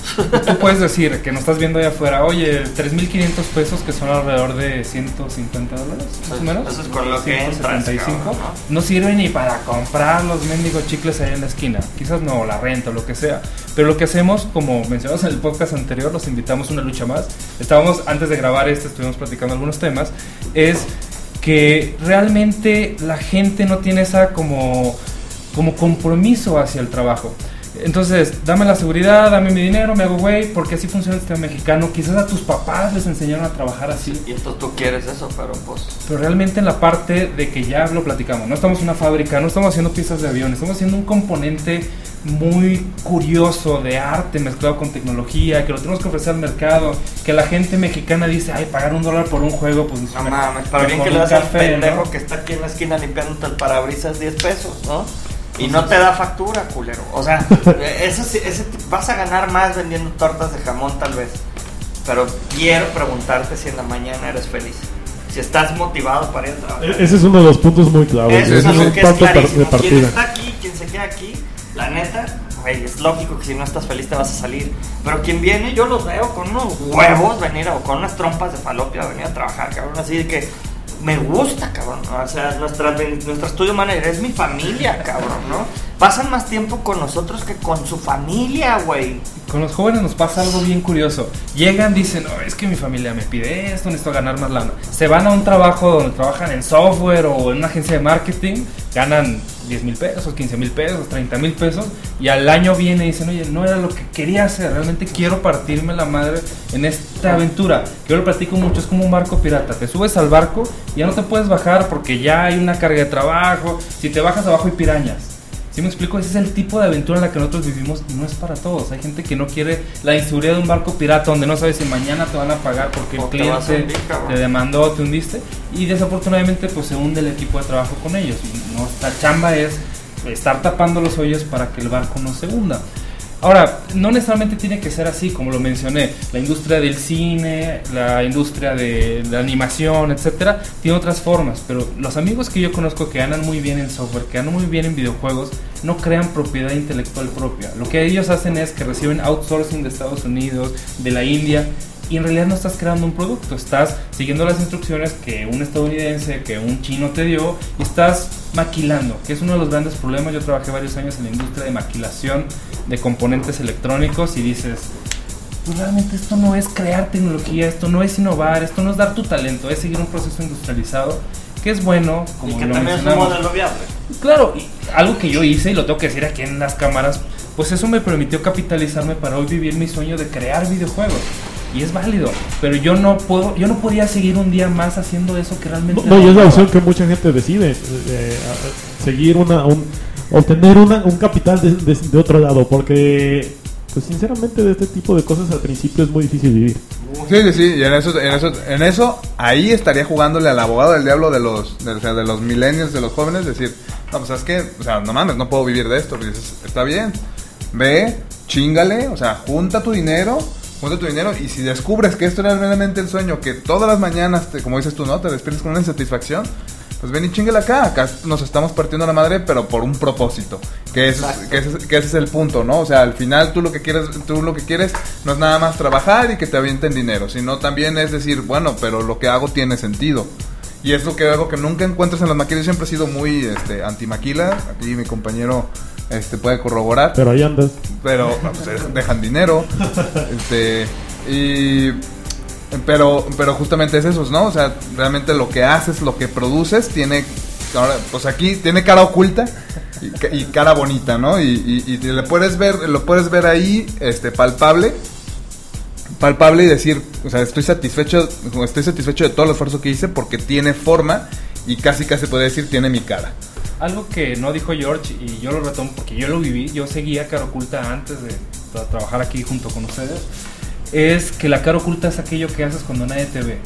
Tú puedes decir que nos estás viendo allá afuera, oye, 3.500 pesos que son alrededor de 150 dólares, más o menos.
Eso es con lo que entras,
175.
cabrón,
No sirve ni para comprar los mendigos chicles ahí en la esquina. Quizás no, la renta o lo que sea. Pero lo que hacemos, como mencionamos en el podcast anterior, los invitamos a una lucha más. Estábamos, antes de grabar este, estuvimos platicando algunos temas. Es que realmente la gente no tiene esa como, como compromiso hacia el trabajo. Entonces, dame la seguridad, dame mi dinero, me hago güey, porque así funciona el sistema mexicano. Quizás a tus papás les enseñaron a trabajar así.
Y entonces tú quieres eso, pero pues...
Pero realmente en la parte de que ya lo platicamos, no estamos en una fábrica, no estamos haciendo piezas de avión, estamos haciendo un componente muy curioso de arte mezclado con tecnología, que lo tenemos que ofrecer al mercado, que la gente mexicana dice, ay, pagar un dólar por un juego, pues
No
me-
mames, para bien que le das al pendejo
¿no?
que está aquí en la esquina limpiándote el parabrisas 10 pesos, ¿no? Y no te da factura, culero. O sea, eso, ese, vas a ganar más vendiendo tortas de jamón tal vez. Pero quiero preguntarte si en la mañana eres feliz. Si estás motivado para ir a trabajar.
E- Ese es uno de los puntos muy claves.
Eso
Ese
es algo
un
que es clarísimo. Quien está aquí, quien se queda aquí, la neta, güey, es lógico que si no estás feliz te vas a salir. Pero quien viene, yo los veo con unos huevos venir o con unas trompas de falopia venir a trabajar, cabrón. Así de que me gusta, cabrón. O sea, nuestra, nuestro estudio manager es mi familia, cabrón, ¿no? Pasan más tiempo con nosotros que con su familia, güey.
Con los jóvenes nos pasa algo bien curioso. Llegan, dicen, no, es que mi familia me pide esto, necesito ganar más lana. Se van a un trabajo donde trabajan en software o en una agencia de marketing, ganan 10 mil pesos, 15 mil pesos, 30 mil pesos, y al año viene dicen, oye, no era lo que quería hacer, realmente quiero partirme la madre en esta aventura. Yo lo platico mucho, es como un barco pirata. Te subes al barco y ya no te puedes bajar porque ya hay una carga de trabajo. Si te bajas abajo hay pirañas. ¿Sí me explico? Ese es el tipo de aventura en la que nosotros vivimos y no es para todos. Hay gente que no quiere la inseguridad de un barco pirata donde no sabes si mañana te van a pagar porque el
O
cliente
hundir,
te demandó te hundiste. Y desafortunadamente pues se hunde el equipo de trabajo con ellos. Nuestra chamba es estar tapando los hoyos para que el barco no se hunda. Ahora, no necesariamente tiene que ser así, como lo mencioné. La industria del cine, la industria de la animación, etcétera, tiene otras formas. Pero los amigos que yo conozco que ganan muy bien en software, que ganan muy bien en videojuegos, no crean propiedad intelectual propia. Lo que ellos hacen es que reciben outsourcing de Estados Unidos, de la India, y en realidad no estás creando un producto, estás siguiendo las instrucciones que un estadounidense, que un chino te dio y estás maquilando, que es uno de los grandes problemas. Yo trabajé varios años en la industria de maquilación de componentes electrónicos y dices, pues realmente esto no es crear tecnología, esto no es innovar, esto no es dar tu talento, es seguir un proceso industrializado que es bueno, como
y que
lo
también es un modelo viable.
Claro, y algo que yo hice y lo tengo que decir aquí en las cámaras, pues eso me permitió capitalizarme para hoy vivir mi sueño de crear videojuegos. Y es válido, pero yo no puedo, yo no podía seguir un día más haciendo eso que realmente
No, no, y es la opción que mucha gente decide, eh, a- a- seguir una, un, obtener una, un capital de, de- de otro lado, porque, pues sinceramente de este tipo de cosas al principio es muy difícil vivir.
Sí, sí, sí, y en eso, en eso, en eso, ahí estaría jugándole al abogado del diablo de los, de, o sea, de los millennials, de los jóvenes, decir, no, pues es que, o sea, no mames, no puedo vivir de esto, y dices, está bien, ve, chingale, o sea, junta tu dinero, junta tu dinero, y si descubres que esto era realmente el sueño, que todas las mañanas, te, como dices tú, ¿no? Te despiertas con una insatisfacción, pues ven y chingale acá, acá nos estamos partiendo la madre, pero por un propósito, que, ese es, que, ese, es- que ese es el punto, ¿no? O sea, al final tú lo que quieres, tú lo que quieres no es nada más trabajar y que te avienten dinero, sino también es decir, bueno, pero lo que hago tiene sentido. Y es lo que algo que nunca encuentras en las maquilas. Yo siempre he sido muy este, anti-maquila. Aquí mi compañero este, puede corroborar.
Pero ahí andas.
pero pues, dejan dinero. Este y pero pero justamente es eso no o sea realmente lo que haces lo que produces tiene ahora pues aquí tiene cara oculta y, ca- y cara bonita no y, y, y le puedes ver lo puedes ver ahí este palpable. Palpable y decir o sea estoy satisfecho estoy satisfecho de todo el esfuerzo que hice porque tiene forma y casi casi podría decir tiene mi cara
Algo que no dijo George y yo lo retomo porque yo lo viví, yo seguía cara oculta antes de tra- trabajar aquí junto con ustedes, es que la cara oculta es aquello que haces cuando nadie te ve.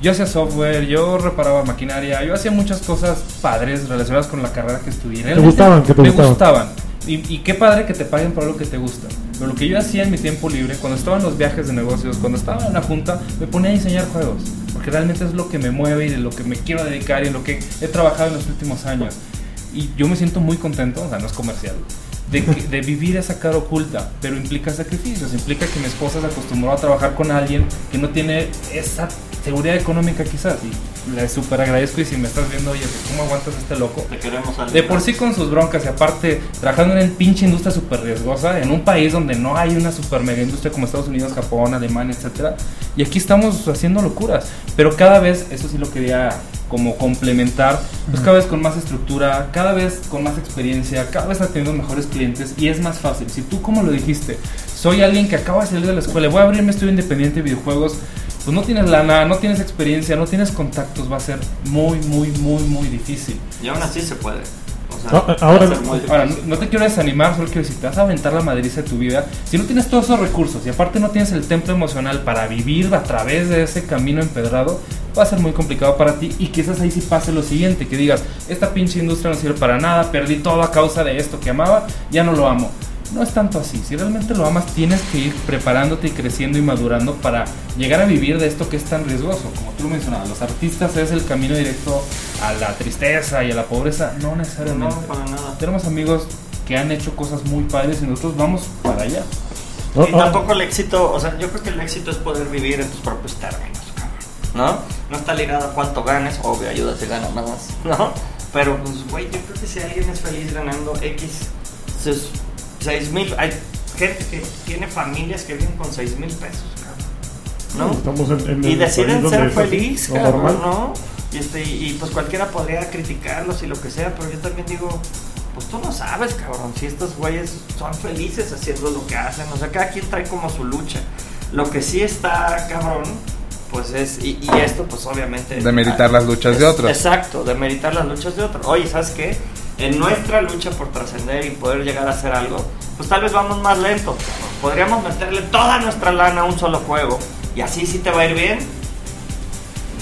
Yo hacía software, yo reparaba maquinaria, yo hacía muchas cosas padres relacionadas con la carrera que estudié. Realmente
gustaban? ¿Qué te
me
gustaban?
gustaban. Y, y qué padre que te paguen por algo que te gusta. Pero lo que yo hacía en mi tiempo libre, cuando estaba en los viajes de negocios, cuando estaba en una junta, me ponía a diseñar juegos. Porque realmente es lo que me mueve y de lo que me quiero dedicar y en lo que he trabajado en los últimos años. Y yo me siento muy contento, o sea, no es comercial, de, vivir esa cara oculta, pero implica sacrificios, implica que mi esposa se acostumbró a trabajar con alguien que no tiene esa seguridad económica quizás. Y le súper agradezco y si me estás viendo, oye, ¿cómo aguantas a este loco?
Te queremos
De por sí con sus broncas y aparte trabajando en una pinche industria súper riesgosa, en un país donde no hay una super mega industria como Estados Unidos, Japón, Alemania, etcétera. Y aquí estamos haciendo locuras. Pero cada vez, eso sí lo quería como complementar, pues cada vez con más estructura, cada vez con más experiencia, cada vez teniendo mejores clientes y es más fácil. Si tú como lo dijiste, soy alguien que acaba de salir de la escuela, voy a abrir mi estudio independiente de videojuegos, pues no tienes lana, no tienes experiencia, no tienes contactos, va a ser muy, muy, muy, muy difícil.
Y aún así se puede. O sea,
Ah, ahora-
va a ser muy
Ahora, no,
difícil.
no te quiero desanimar, solo quiero decir, te vas a aventar la madriza de tu vida. Si no tienes todos esos recursos y aparte no tienes el templo emocional para vivir a través de ese camino empedrado, va a ser muy complicado para ti y quizás ahí sí pase lo siguiente, que digas, esta pinche industria no sirve para nada, perdí todo a causa de esto que amaba, ya no lo amo. No es tanto así, si realmente lo amas tienes que ir preparándote y creciendo y madurando para llegar a vivir de esto que es tan riesgoso. Como tú lo mencionabas, los artistas es el camino directo a la tristeza y a la pobreza, no necesariamente.
No, para nada.
Tenemos amigos que han hecho cosas muy padres y nosotros vamos para allá.
Oh,
Y
oh,
tampoco el éxito, o sea, yo creo que el éxito es poder vivir en tus propios términos, cabrón. ¿No? No está ligado a cuánto ganes, obvio, ayuda si ganas más, ¿no? Pero, pues, güey, yo creo que si alguien es feliz ganando X, sus 6 mil, hay gente que tiene familias que viven con 6 mil pesos, cabrón. ¿No?
Estamos en, en
y deciden ser feliz, cabrón,
normal.
¿no? Y, este, y pues cualquiera podría criticarlos y lo que sea, pero yo también digo, pues tú no sabes, cabrón, si estos güeyes son felices haciendo lo que hacen, o sea, cada quien trae como su lucha. Lo que sí está, cabrón, pues es, y, y esto pues obviamente...
Demeritar las luchas de
Es-
otros.
Exacto, demeritar las luchas de otros. Oye, ¿sabes qué? En nuestra lucha por trascender y poder llegar a hacer algo, pues tal vez vamos más lento. Podríamos meterle toda nuestra lana a un solo juego y así sí te va a ir bien.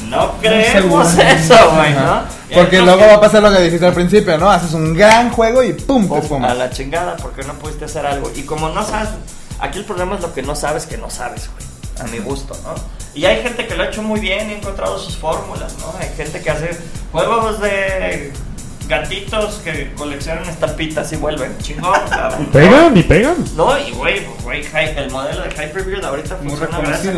No creemos eso, güey, ¿no?
Porque luego va a pasar lo que dijiste al principio, ¿no? Haces un gran juego y ¡pum! te
pum, a la chingada porque no pudiste hacer algo. Y como no sabes, aquí el problema es lo que no sabes que no sabes, güey. A mi gusto, ¿no? Y hay gente que lo ha hecho muy bien y ha encontrado sus fórmulas, ¿no? Hay gente que hace juegos de gatitos que coleccionan estampitas y vuelven. Chingón, cabrón.
¿Pegan y pegan?
No, y güey, güey, Hy- el modelo de Hyperbeard de ahorita
Muy
funciona gracias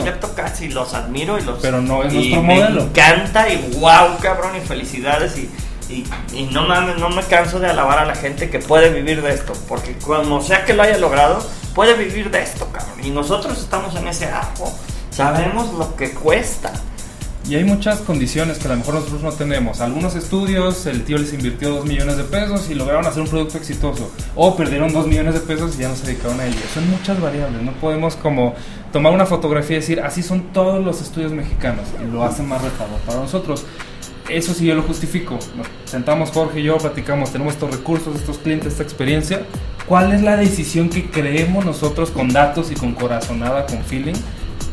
a y los admiro y los...
Pero no es
y
nuestro
me
modelo.
encanta y wow, cabrón, y felicidades y, y, y no mames, no me canso de alabar a la gente que puede vivir de esto, porque como sea que lo haya logrado, puede vivir de esto, cabrón. Y nosotros estamos en ese arco, sabemos lo que cuesta.
Y hay muchas condiciones que a lo mejor nosotros no tenemos. Algunos estudios, el tío les invirtió 2 millones de pesos y lograron hacer un producto exitoso. O perdieron 2 millones de pesos y ya no se dedicaron a ello. Son muchas variables. No podemos como tomar una fotografía y decir, así son todos los estudios mexicanos. Y lo hacen más retador para nosotros. Eso sí yo lo justifico. Nos sentamos Jorge y yo, platicamos, tenemos estos recursos, estos clientes, esta experiencia. ¿Cuál es la decisión que creemos nosotros con datos y con corazonada, con feeling?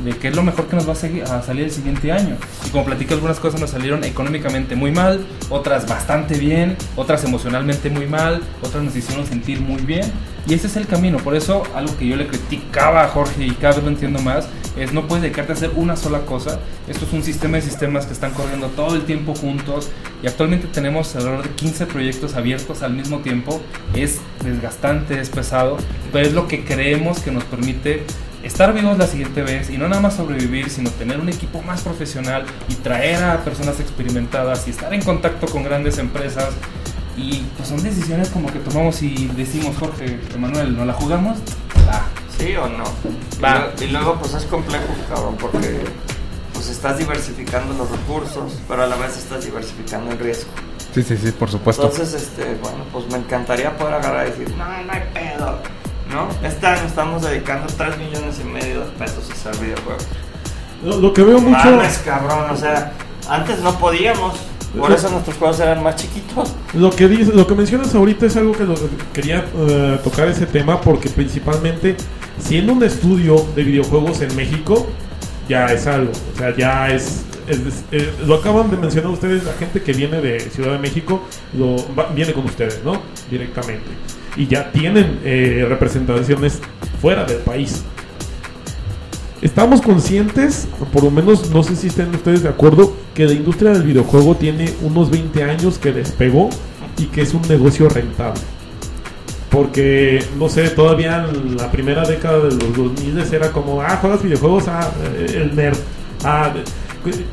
De qué es lo mejor que nos va a, salir el siguiente año. Y como platiqué, algunas cosas nos salieron económicamente muy mal, otras bastante bien, otras emocionalmente muy mal, otras nos hicieron sentir muy bien. Y ese es el camino. Por eso, algo que yo le criticaba a Jorge y cada vez lo entiendo más, es no puedes dedicarte a hacer una sola cosa. Esto es un sistema de sistemas que están corriendo todo el tiempo juntos. Y actualmente tenemos alrededor de 15 proyectos abiertos al mismo tiempo. Es desgastante, es pesado, pero es lo que creemos que nos permite estar vivos la siguiente vez y no nada más sobrevivir, sino tener un equipo más profesional y traer a personas experimentadas y estar en contacto con grandes empresas. Y pues son decisiones como que tomamos y decimos, Jorge, Emanuel, ¿no la jugamos?
Va. ¿Sí o no? Va. Y, luego pues es complejo, cabrón, porque pues estás diversificando los recursos, pero a la vez estás diversificando el riesgo.
Sí, sí, sí, por supuesto.
Entonces, este, bueno, pues me encantaría poder agarrar y decir, no, no hay pedo ¿no? Este año estamos dedicando 3 millones y medio de pesos a hacer videojuegos.
Lo, que veo mucho.
Mames, cabrón, o sea, antes no podíamos. Por eso nuestros juegos eran más chiquitos.
Lo que dices, lo que mencionas ahorita es algo que quería eh, tocar ese tema porque principalmente siendo un estudio de videojuegos en México ya es algo, o sea, ya es, eh, lo acaban de mencionar ustedes, la gente que viene de Ciudad de México lo, viene con ustedes, ¿no? Directamente y ya tienen eh, representaciones fuera del país. Estamos conscientes, por lo menos no sé si estén ustedes de acuerdo, que la industria del videojuego tiene unos 20 años que despegó y que es un negocio rentable. Porque, no sé, todavía en la primera década de los 2000 era como, ah, juegas videojuegos, ah, eh, el nerd. Ah,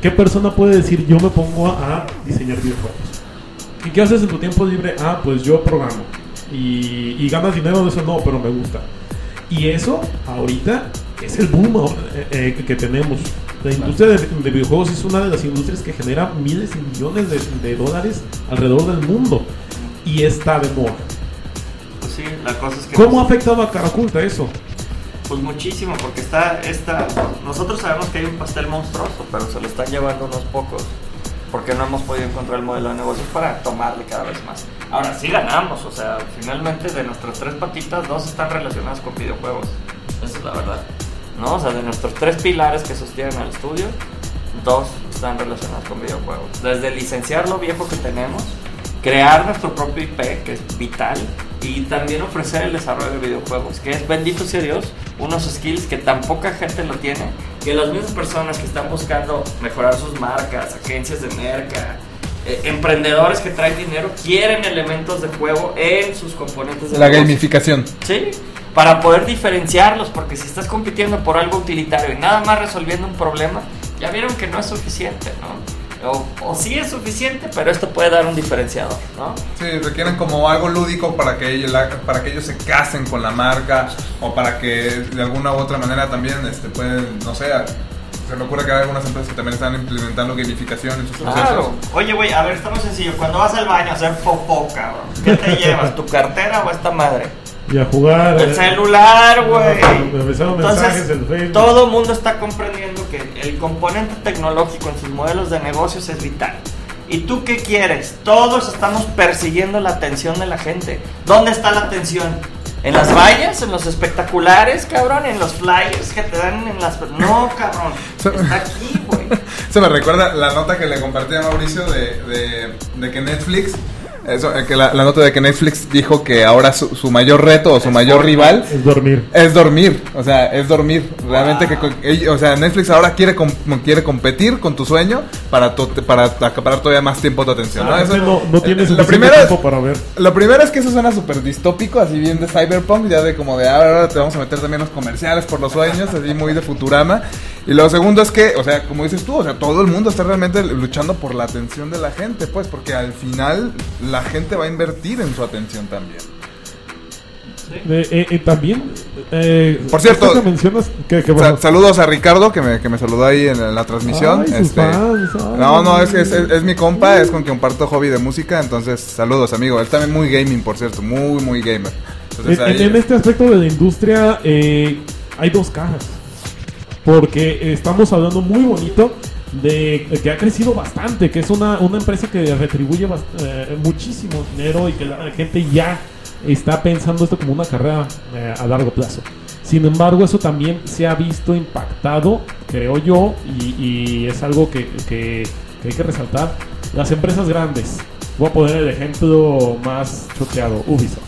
¿qué persona puede decir yo me pongo a, diseñar videojuegos? ¿Y qué haces en tu tiempo libre? Ah, pues yo programo y, ganas dinero de eso, no, pero me gusta. Y eso ahorita es el boom eh, eh, que tenemos. La industria de, videojuegos es una de las industrias que genera miles y millones de, dólares alrededor del mundo. Y está de moda.
Pues sí, la cosa es que...
¿Cómo ha afectado a Caraculta eso?
Pues muchísimo, porque está, está... Nosotros sabemos que hay un pastel monstruoso, pero se lo están llevando unos pocos porque no hemos podido encontrar el modelo de negocio para tomarle cada vez más. Ahora sí ganamos, o sea, finalmente de nuestras tres patitas, dos están relacionadas con videojuegos. Esa es la verdad. ¿No? O sea, de nuestros tres pilares que sostienen al estudio, dos están relacionados con videojuegos. Desde licenciar lo viejo que tenemos, crear nuestro propio IP, que es vital, y también ofrecer el desarrollo de videojuegos, que es, bendito sea Dios, unos skills que tan poca gente lo tiene, que las mismas personas que están buscando mejorar sus marcas, agencias de merca, eh, emprendedores que traen dinero, quieren elementos de juego en sus componentes de
La gamificación.
Sí, para poder diferenciarlos, porque si estás compitiendo por algo utilitario y nada más resolviendo un problema, ya vieron que no es suficiente, ¿no? O, sí es suficiente, pero esto puede dar un diferenciador, ¿no?
Sí, requieren como algo lúdico para que, ellos, para que ellos se casen con la marca o para que de alguna u otra manera también este, pueden, no sé, se me ocurre que hay algunas empresas que también están implementando gamificación en sus procesos. Claro.
Oye, güey, a ver, está muy sencillo. Cuando vas al baño a hacer popó, cabrón, ¿qué te llevas? ¿Tu cartera o esta madre?
Y a jugar.
El eh, celular, güey. Entonces, todo el mundo está comprendiendo el componente tecnológico en sus modelos de negocios es vital. ¿Y tú qué quieres? Todos estamos persiguiendo la atención de la gente. ¿Dónde está la atención? ¿En las vallas? ¿En los espectaculares, cabrón? ¿En los flyers que te dan en las... No, cabrón. Está aquí, güey.
Se me recuerda la nota que le compartí a Mauricio de, de, de que Netflix eso, eh, que la, nota de que Netflix dijo que ahora su, mayor reto o su mayor rival
es dormir.
Es dormir, o sea, es dormir. Realmente que, o sea, Netflix ahora quiere quiere competir con tu sueño para para acaparar todavía más tiempo tu atención. ¿no?
no, no, tienes
lo primero tiempo para ver. Lo primero es que eso suena súper distópico, así bien de cyberpunk, ya de como de ah, ahora te vamos a meter también los comerciales por los sueños, así muy de Futurama. Y lo segundo es que, o sea, como dices tú, o sea, todo el mundo está realmente luchando por la atención de la gente, pues, porque al final la gente va a invertir en su atención también.
Eh, eh, eh, también, eh,
Por cierto,
que mencionas,
saludos a Ricardo que me, que me saludó ahí en, en la transmisión.
Ay,
Este,
fans, ay.
no, no, es, es, es- es mi compa, es con quien comparto hobby de música, entonces saludos amigo. Él también muy gaming, por cierto, muy, muy gamer. Entonces,
En,
ahí-
en este aspecto de la industria hay dos cajas. Porque estamos hablando muy bonito de que ha crecido bastante, que es una, una empresa que retribuye eh, muchísimo dinero y que la gente ya está pensando esto como una carrera eh, a largo plazo. Sin embargo, eso también se ha visto impactado, creo yo, y, es algo que, que- que hay que resaltar. Las empresas grandes. Voy a poner el ejemplo más choteado, Ubisoft.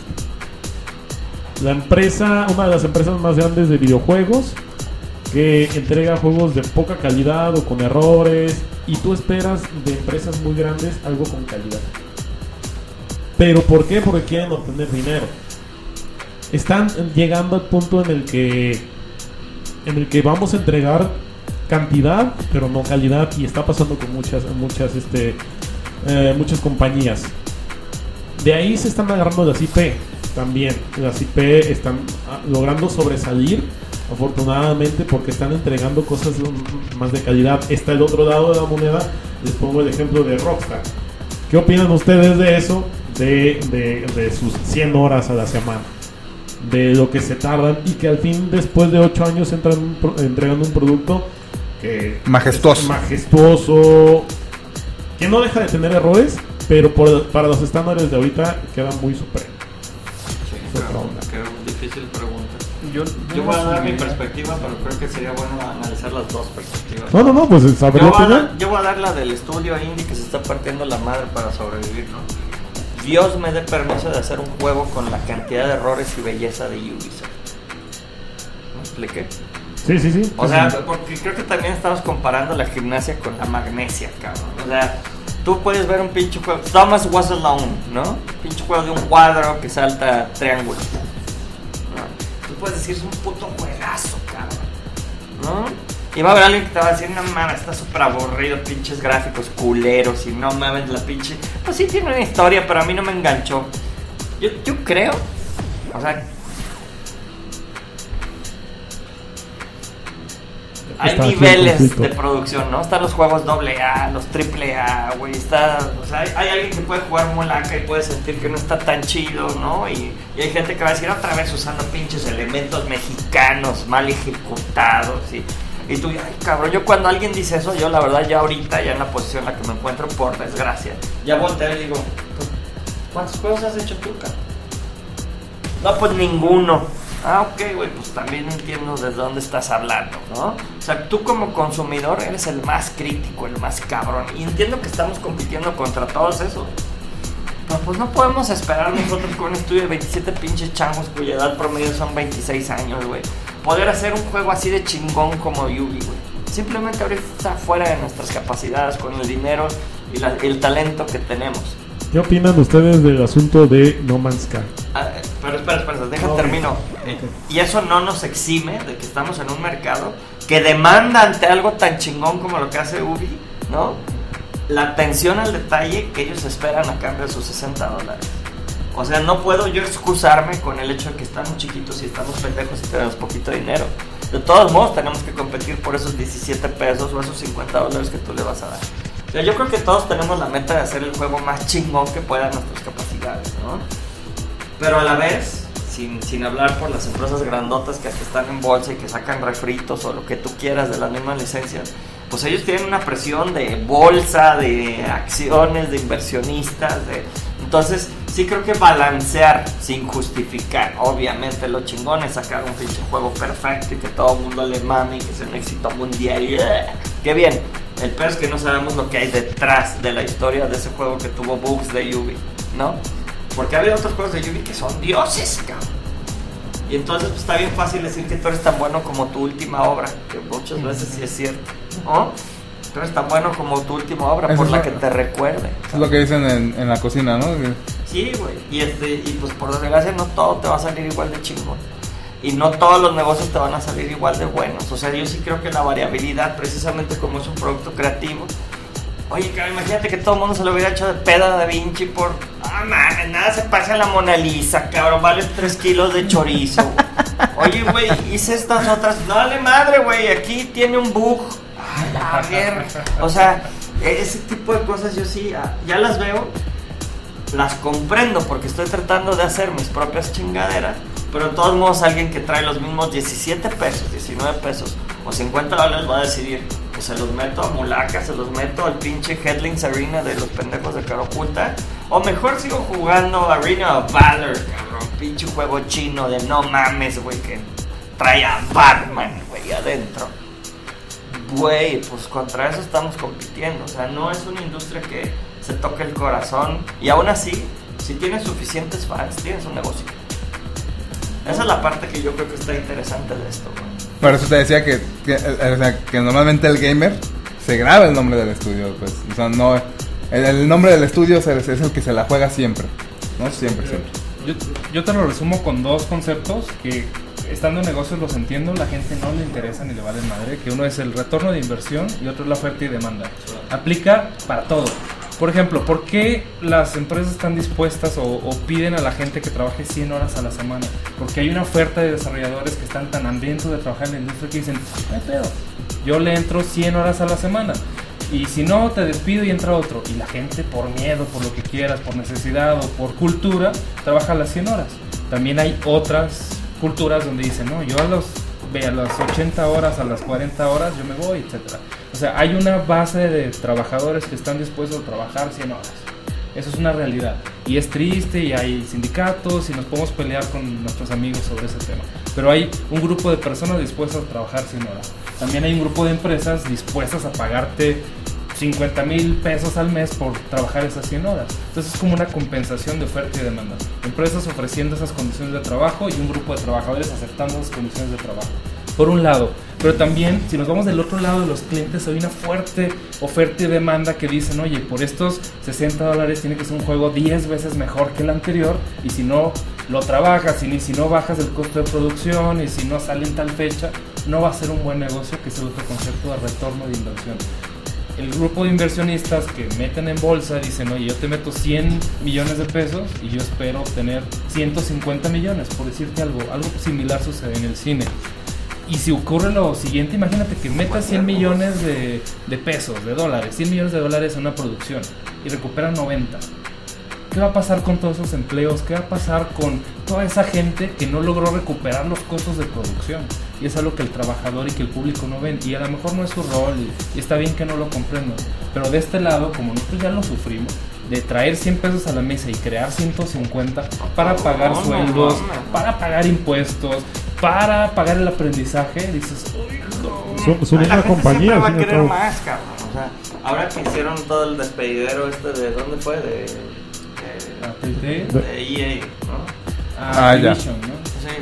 La empresa, una de las empresas más grandes de videojuegos, que entrega juegos de poca calidad o con errores, y tú esperas de empresas muy grandes algo con calidad. ¿Pero por qué? Porque quieren obtener dinero. Están llegando al punto en el que en el que vamos a entregar cantidad, pero no calidad, y está pasando con muchas, muchas, este, eh, muchas compañías. De ahí se están agarrando las IP también. Las IP están ah, logrando sobresalir, afortunadamente, porque están entregando cosas más de calidad. Está el otro lado de la moneda. Les pongo el ejemplo de Rockstar. ¿Qué opinan ustedes de eso? De, de- de sus 100 horas a la semana. De lo que se tardan y que al fin, después de 8 años, entran un pro- entregan un producto que
Majestuoso.
es majestuoso, que no deja de tener errores, pero por- para los estándares de ahorita queda muy supremo. Otra
pero
onda.
qué difícil pregunta.
Yo,
Yo voy a dar mi perspectiva, pero creo que sería bueno analizar las dos perspectivas.
No, no, no, pues saber
Yo voy, a
opinión.
dar, yo voy a dar la del estudio indie que se está partiendo la madre para sobrevivir, ¿no? Dios me dé permiso de hacer un juego con la cantidad de errores y belleza de Ubisoft. ¿Me expliqué?
Sí, sí, sí.
O sea, porque creo que también estamos comparando la gimnasia con la magnesia, cabrón. O sea, tú puedes ver un pinche juego. Thomas was alone, ¿no? Pinche juego de un cuadro que salta triángulo. ¿no? Tú puedes decir, es un puto juegazo, cabrón. ¿No? Y va a haber alguien que te va a decir, no mames, está súper aburrido, pinches gráficos culeros y no mames la pinche. Pues sí tiene una historia, pero a mí no me enganchó. Yo, yo creo, o sea, hay niveles de producción, ¿no? Están los juegos AA, los AAA, güey. Está, o sea, hay, hay alguien que puede jugar molaca y puede sentir que no está tan chido, ¿no? Y, y hay gente que va a decir otra vez usando pinches elementos mexicanos mal ejecutados y, y tú, ay, cabrón, yo cuando alguien dice eso, yo la verdad ya ahorita, ya en la posición en la que me encuentro, por desgracia, ya volteo y digo, ¿cuántos juegos has hecho tú, cabrón? No, pues ninguno. Ah, ok, güey, pues también entiendo desde dónde estás hablando, ¿no? O sea, tú como consumidor eres el más crítico, el más cabrón. Y entiendo que estamos compitiendo contra todos esos. Pero pues no podemos esperar nosotros con un estudio de 27 pinches changos cuya edad promedio son 26 años, güey. Poder hacer un juego así de chingón como Yugi, güey. Simplemente ahorita está fuera de nuestras capacidades con el dinero y la- el talento que tenemos.
¿Qué opinan ustedes del asunto de No Man's Sky?
Ah, eh, pero espera, espera, deja
Ok.
termino. Eh, Y eso no nos exime de que estamos en un mercado que demanda ante algo tan chingón como lo que hace Ubi, ¿no? La atención al detalle que ellos esperan a cambio de sus 60 dólares. O sea, no puedo yo excusarme con el hecho de que estamos chiquitos y estamos pendejos y tenemos poquito dinero. De todos modos, tenemos que competir por esos 17 pesos o esos 50 dólares que tú le vas a dar. O sea, yo creo que todos tenemos la meta de hacer el juego más chingón que pueda a nuestras capacidades, ¿no? Pero a la vez, sin, sin hablar por las empresas grandotas que están en bolsa y que sacan refritos o lo que tú quieras de las mismas licencias, pues ellos tienen una presión de bolsa, de acciones, de inversionistas, de... Entonces, sí creo que balancear sin justificar, obviamente lo chingón es sacar un pinche juego perfecto y que todo el mundo le mame y que sea un éxito mundial y ¡eh! ¡Qué bien! El peor es que no sabemos lo que hay detrás de la historia de ese juego que tuvo bugs de Yubi, ¿no? Porque ha habido otros juegos de Yubi que son dioses, cabrón. Y entonces pues, está bien fácil decir que tú eres tan bueno como tu última obra, que muchas veces sí es cierto, ¿no? Tú eres tan bueno como tu última obra
Eso
por la que te recuerde.
Es lo que dicen en, en la cocina, ¿no?
Sí, güey. Y, este, y pues por desgracia no todo te va a salir igual de chingón. Y no todos los negocios te van a salir igual de buenos. O sea, yo sí creo que la variabilidad, precisamente como es un producto creativo. Oye, cara, imagínate que todo el mundo se lo hubiera hecho de peda a Da Vinci por. No mames, nada se pasa a la Mona Lisa, cabrón. Vale 3 kilos de chorizo. Oye, güey, hice estas otras. No vale madre, güey. Aquí tiene un bug. A ver. O sea, ese tipo de cosas yo sí ah, ya las veo. Las comprendo porque estoy tratando de hacer mis propias chingaderas. Pero de todos modos, alguien que trae los mismos 17 pesos, 19 pesos o 50 dólares va a decidir pues se los meto a Mulaca, se los meto al pinche Headlings Arena de los pendejos de Caroculta. O mejor sigo jugando Arena of Valor, cabrón. Pinche juego chino de no mames, güey, que trae a Batman, güey, adentro. Güey, pues contra eso estamos compitiendo. O sea, no es una industria que se toque el corazón. Y aún así, si tienes suficientes fans, tienes un negocio. Esa es la parte que yo creo que está interesante de esto, güey.
Por eso te decía que, que, o sea, que normalmente el gamer se graba el nombre del estudio. Pues, o sea, no, el, nombre del estudio es es el que se la juega siempre. ¿No? Siempre, siempre.
Yo, yo te lo resumo con dos conceptos que estando en negocios los entiendo, la gente no le interesa ni le vale madre, que uno es el retorno de inversión y otro es la oferta y demanda. Aplica para todo. Por ejemplo, ¿por qué las empresas están dispuestas o, piden a la gente que trabaje 100 horas a la semana? Porque hay una oferta de desarrolladores que están tan hambrientos de trabajar en la industria que dicen, no pedo, yo le entro 100 horas a la semana. Y si no, te despido y entra otro. Y la gente por miedo, por lo que quieras, por necesidad o por cultura, trabaja las 100 horas. También hay otras culturas donde dicen, no, yo a los a las 80 horas, a las 40 horas, yo me voy, etcétera. O sea, hay una base de trabajadores que están dispuestos a trabajar 100 horas. Eso es una realidad. Y es triste y hay sindicatos y nos podemos pelear con nuestros amigos sobre ese tema. Pero hay un grupo de personas dispuestas a trabajar 100 horas. También hay un grupo de empresas dispuestas a pagarte 50 mil pesos al mes por trabajar esas 100 horas. Entonces es como una compensación de oferta y demanda. Empresas ofreciendo esas condiciones de trabajo y un grupo de trabajadores aceptando esas condiciones de trabajo. Por un lado, pero también si nos vamos del otro lado de los clientes hay una fuerte oferta y demanda que dicen, oye, por estos 60 dólares tiene que ser un juego 10 veces mejor que el anterior y si no lo trabajas y si no bajas el costo de producción y si no sale en tal fecha, no va a ser un buen negocio que es el otro concepto de retorno de inversión el grupo de inversionistas que meten en bolsa dicen, oye, yo te meto 100 millones de pesos y yo espero obtener 150 millones, por decirte algo. Algo similar sucede en el cine. Y si ocurre lo siguiente, imagínate que metas 100 millones de, de pesos, de dólares, 100 millones de dólares en una producción y recuperan 90. ¿Qué va a pasar con todos esos empleos? ¿Qué va a pasar con toda esa gente que no logró recuperar los costos de producción? Y es algo que el trabajador y que el público no ven. Y a lo mejor no es su rol y, y está bien que no lo comprendan. Pero de este lado, como nosotros ya lo sufrimos, de traer 100 pesos a la mesa y crear 150 para pagar
No, no,
sueldos,
no, no.
para pagar impuestos, para pagar el aprendizaje, dices, "Uy, no".
Son, son una compañía,
siempre va a querer más, cabrón. O sea, ahora que hicieron todo el despedidero este de dónde fue de,
AT&T,
de, de EA, ¿no?
a
Ah, ya.
¿no?
Sí,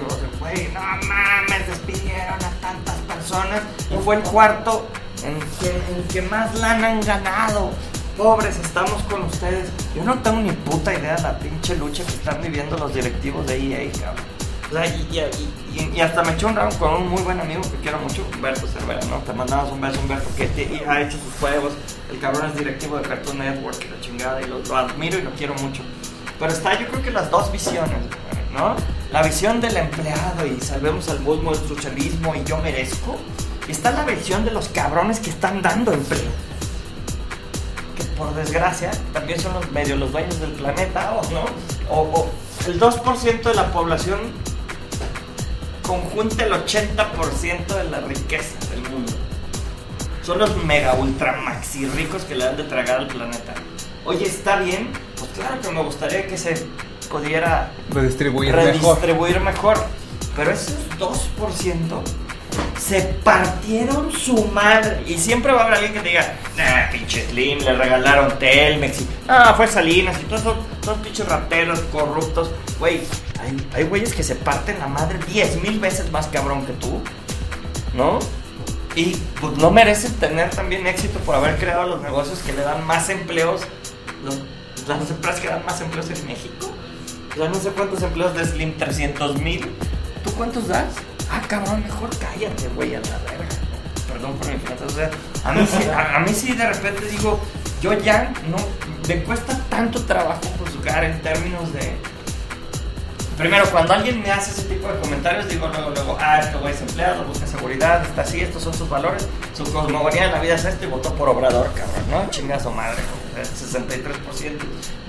o sea, güey, no mames, despidieron a tantas personas y fue el cuarto en que, en que más lana han ganado. Pobres, estamos con ustedes. Yo no tengo ni puta idea de la pinche lucha que están viviendo los directivos de EA, cabrón. O sea, y, hasta me eché un round con un muy buen amigo que quiero mucho, Humberto Cervera, ¿no? Te mandamos un beso, Humberto, que te- ha hecho sus juegos. El cabrón es directivo de Cartoon Network, la chingada, y lo, lo admiro y lo quiero mucho. Pero está, yo creo que las dos visiones, ¿no? La visión del empleado y salvemos al mundo del socialismo y yo merezco. Y está la visión de los cabrones que están dando empleo. Por desgracia también son los medios, los dueños del planeta, ¿o no? O, o el 2% de la población conjunta el 80% de la riqueza del mundo. Son los mega ultra maxi ricos que le dan de tragar al planeta. Oye, ¿está bien? Pues claro que me gustaría que se pudiera
Redistribuir mejor.
redistribuir mejor. Pero esos 2% se partieron su madre. Y siempre va a haber alguien que te diga, nah, pinche Slim, le regalaron Telmex. Y, ah, fue Salinas y todos esos pinches rateros corruptos. Güey, hay, hay güeyes que se parten la madre 10 mil veces más cabrón que tú. ¿No? Y pues no merecen tener también éxito por haber creado los negocios que le dan más empleos. Los, las empresas que dan más empleos en México. Sea, no sé cuántos empleos de Slim, 300 mil. ¿Tú cuántos das? Ah, cabrón, mejor cállate, güey, a la verga. Perdón por mi francés. O sea, a mí, sí, de repente digo, yo ya no, me cuesta tanto trabajo educar en términos de... Primero, cuando alguien me hace ese tipo de comentarios, digo luego, luego, ah, este güey es empleado, busca seguridad, está así, estos son sus valores, su cosmogonía en la vida es esto y votó por Obrador, cabrón, ¿no? Chinga su madre, güey, 63%.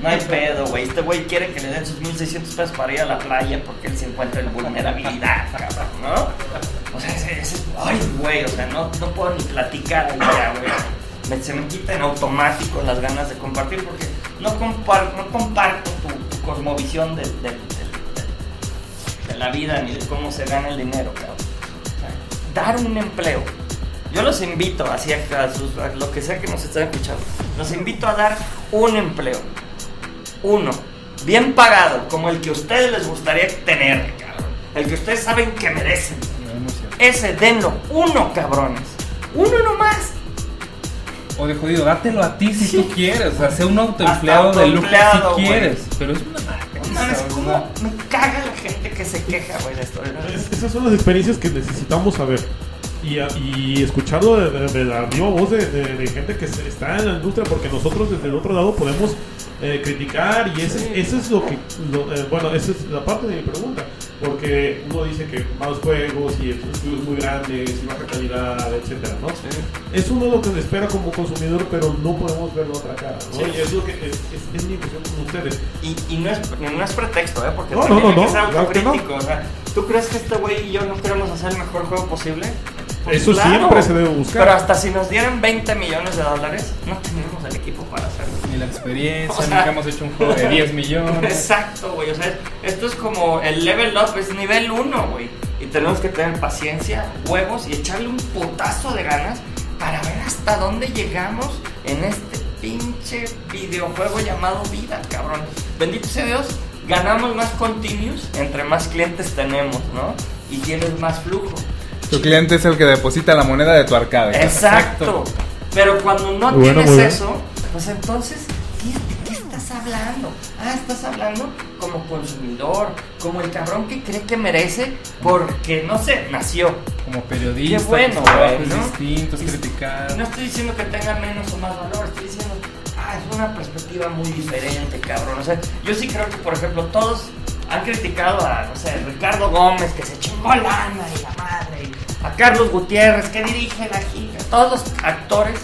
No hay pedo, güey. Este güey quiere que le den sus 1600 pesos para ir a la playa porque él se encuentra en vulnerabilidad, cabrón, ¿no? O sea, ese, ese ay, güey, o sea, no, no puedo ni platicar ya, güey. Se me quita en automático las ganas de compartir porque no, compar- no comparto tu, tu cosmovisión de, de- de- de- la vida ni de cómo se gana el dinero, cabrón. Dar un empleo. Yo los invito, así a, a a lo que sea que nos estén escuchando, los invito a dar un empleo. Uno. Bien pagado, como el que a ustedes les gustaría tener, cabrón. El que ustedes saben que merecen.
No, no.
Ese, denlo. Uno, cabrones. Uno nomás.
O de jodido, dátelo a ti si tú quieres. O sea, sé un autoempleado de lujo si quieres. Pero es una
No mames,
madre.
cómo me caga la gente que se queja, güey, de esto.
Es- esas son las experiencias que necesitamos saber. Y, y escucharlo de, de- de la viva voz de, de- gente que se- está en la industria, porque nosotros desde el otro lado podemos eh, criticar y ese, eso es lo que, lo- eh, bueno, esa es la parte de mi pregunta, porque uno dice que malos juegos y estudios muy grandes y baja calidad, etcétera, ¿no? Es uno lo que se espera como consumidor, pero no podemos ver la otra cara, ¿no?
Sí.
Y es lo que es, es- es mi impresión con ustedes.
Y, y no, es, no es pretexto, ¿eh? Porque
No, no, no,
hay que ser
no, claro que no.
autocrítico. O sea, ¿tú crees que este güey y yo no queremos hacer el mejor juego posible? Pues
Eso siempre se debe buscar.
Pero hasta si nos dieran 20 millones de dólares, no tenemos el equipo para hacerlo.
Ni la experiencia,
O sea-
nunca hemos hecho un juego de 10 millones.
Exacto, güey. O sea, esto es como el level up, es nivel 1, güey. Y tenemos que tener paciencia, huevos y echarle un putazo de ganas para ver hasta dónde llegamos en este pinche videojuego llamado vida, cabrón. Bendito sea Dios, ganamos más continuous entre más clientes tenemos, ¿no? Y tienes más flujo.
Tu cliente es el que deposita la moneda de tu arcade.
Exacto. Pero cuando no
bueno,
tienes eso, pues entonces, ¿qué, de qué estás hablando? Ah, estás hablando como consumidor, como el cabrón que cree que merece porque, no sé, nació.
Como periodista,
Qué bueno, güey, ¿no?
distintos, criticar.
No estoy diciendo que tenga menos o más valor, estoy diciendo, ah, es una perspectiva muy diferente, cabrón. O sea, yo sí creo que, por ejemplo, todos han criticado a, no sé, Ricardo Gómez, que se chingó lana y la madre, y a Carlos Gutiérrez, que dirige la gira. Todos los actores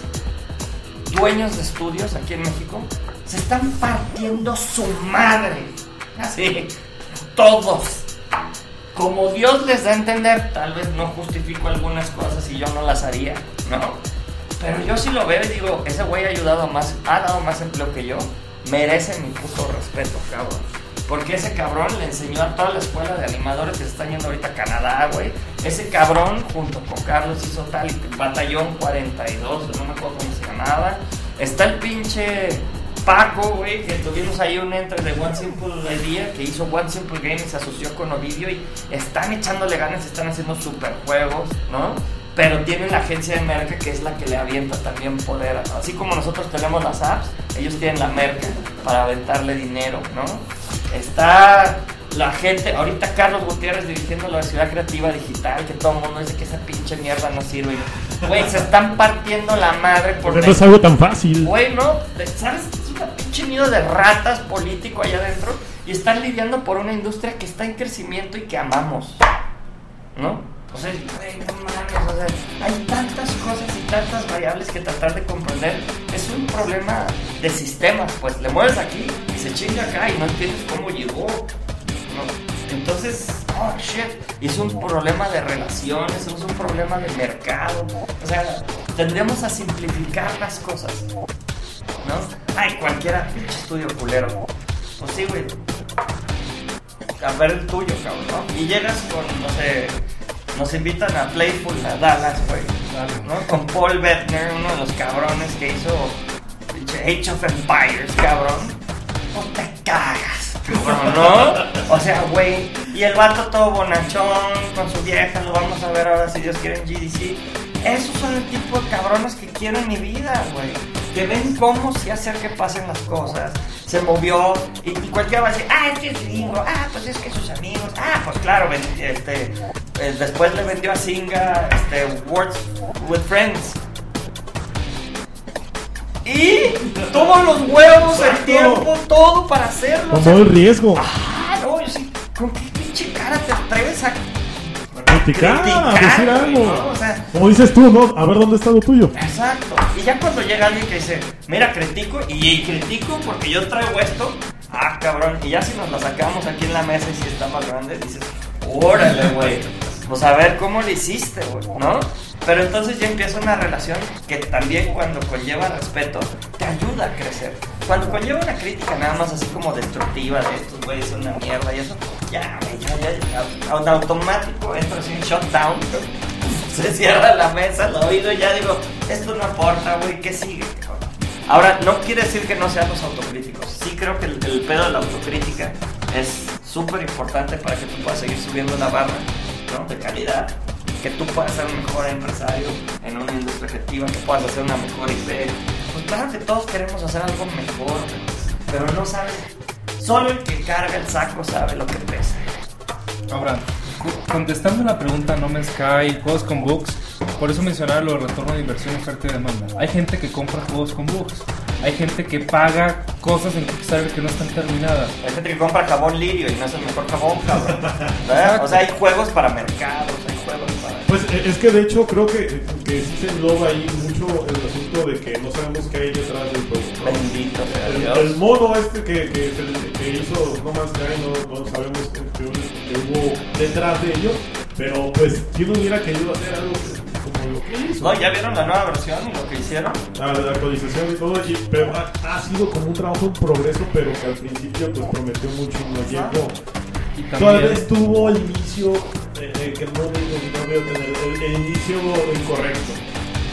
dueños de estudios aquí en México se están partiendo su madre. Así, todos. Como Dios les da a entender, tal vez no justifico algunas cosas y yo no las haría, ¿no? Pero yo sí lo veo y digo, ese güey ha ayudado más, ha dado más empleo que yo, merece mi puto respeto, cabrón. Porque ese cabrón le enseñó a toda la escuela de animadores que se están yendo ahorita a Canadá, güey. Ese cabrón, junto con Carlos, hizo tal batallón 42, no me acuerdo cómo se llamaba. Está el pinche Paco, güey, que tuvimos ahí un entre de One Simple Idea, que hizo One Simple Game y se asoció con Ovidio y están echándole ganas, están haciendo super juegos, ¿no? Pero tienen la agencia de merca que es la que le avienta también poder. Así como nosotros tenemos las apps, ellos tienen la merca para aventarle dinero, ¿no? Está la gente, ahorita Carlos Gutiérrez dirigiendo la ciudad creativa digital, que todo el mundo dice que esa pinche mierda no sirve. Güey, se están partiendo la madre por
Porque no es algo tan fácil.
Güey, no, ¿sabes? Es un pinche nido de ratas político allá adentro y están lidiando por una industria que está en crecimiento y que amamos. ¿No? O sea, güey, no mames, o sea, hay tantas cosas y tantas variables que tratar de comprender. Es un problema de sistemas, pues le mueves aquí se chinga acá y no entiendes cómo llegó. ¿no? Entonces, oh shit, es un problema de relaciones, es un problema de mercado. O sea, tendríamos a simplificar las cosas. ¿No? Ay, cualquiera, pinche estudio culero. Pues sí, güey. A ver el tuyo, cabrón, ¿no? Y llegas con, no sé, nos invitan a Playful a Dallas, güey. ¿No? Con Paul Bettner, uno de los cabrones que hizo Age of Empires, cabrón. No te cagas, cabrón, ¿no? O sea, güey. Y el vato todo bonachón con su vieja, lo vamos a ver ahora si Dios quiere en GDC. Esos son el tipo de cabrones que quiero en mi vida, güey. Que ven cómo sí hacer que pasen las cosas. Se movió y, y cualquiera va a decir, ah, es que es gringo, ah, pues es que sus amigos, ah, pues claro, este, eh, después le vendió a Singa este, Words with Friends. Y tuvo los huevos, el tiempo, todo para hacerlo. o sea,
Tomó el riesgo.
ah, no, yo sí, ¿con qué pinche cara te atreves a
Criticar,
criticar,
decir algo.
¿no? O sea,
Como dices tú, ¿no? A ver dónde está lo tuyo.
Exacto. Y ya cuando llega alguien que dice, mira, critico, y, y critico porque yo traigo esto, ah, cabrón. Y ya si nos la sacamos aquí en la mesa y si está más grande, dices, órale, güey. Pues a ver cómo lo hiciste, güey, ¿no? Pero entonces ya empieza una relación que también cuando conlleva respeto, te ayuda a crecer. Cuando conlleva una crítica nada más así como destructiva de estos güeyes son una mierda y eso, ya, ya, ya, ya, automático entro así en shutdown se cierra la mesa, lo oído y ya digo, esto no aporta, güey, ¿qué sigue? Ahora, no quiere decir que no seamos autocríticos. Sí creo que el, el pedo de la autocrítica es súper importante para que tú puedas seguir subiendo la barra, De calidad. Que tú puedas ser un mejor empresario en una industria objetiva, que puedas hacer una mejor IP. Pues claro que todos queremos hacer algo mejor, pero no sabes. Solo el que carga el saco sabe lo que pesa.
Cu- contestando la pregunta No Man's Sky, juegos con bugs, por eso mencionaba lo de retorno de inversión, oferta y demanda. Hay gente que compra juegos con bugs. Hay gente que paga cosas en Kickstarter que no están terminadas.
Hay gente que compra jabón lirio y no es el mejor jabón, cabrón. O sea, hay juegos para mercados, hay juegos para.
Pues eh, es que de hecho creo que, que sí se engloba ahí mucho el asunto de que no sabemos qué hay.
Bendito sea
El, el mono este que, que, hizo No Man's Sky no, no sabemos que hubo detrás de ello, pero pues quién hubiera querido hacer algo como lo que hizo.
No, ya vieron la nueva versión y lo que hicieron.
Ah, la actualización y todo, y- pero ha, ha sido como un trabajo en progreso, pero que al principio pues prometió mucho y no llegó. Tal vez tuvo el inicio eh, eh, que no, no veo tener el, el inicio incorrecto.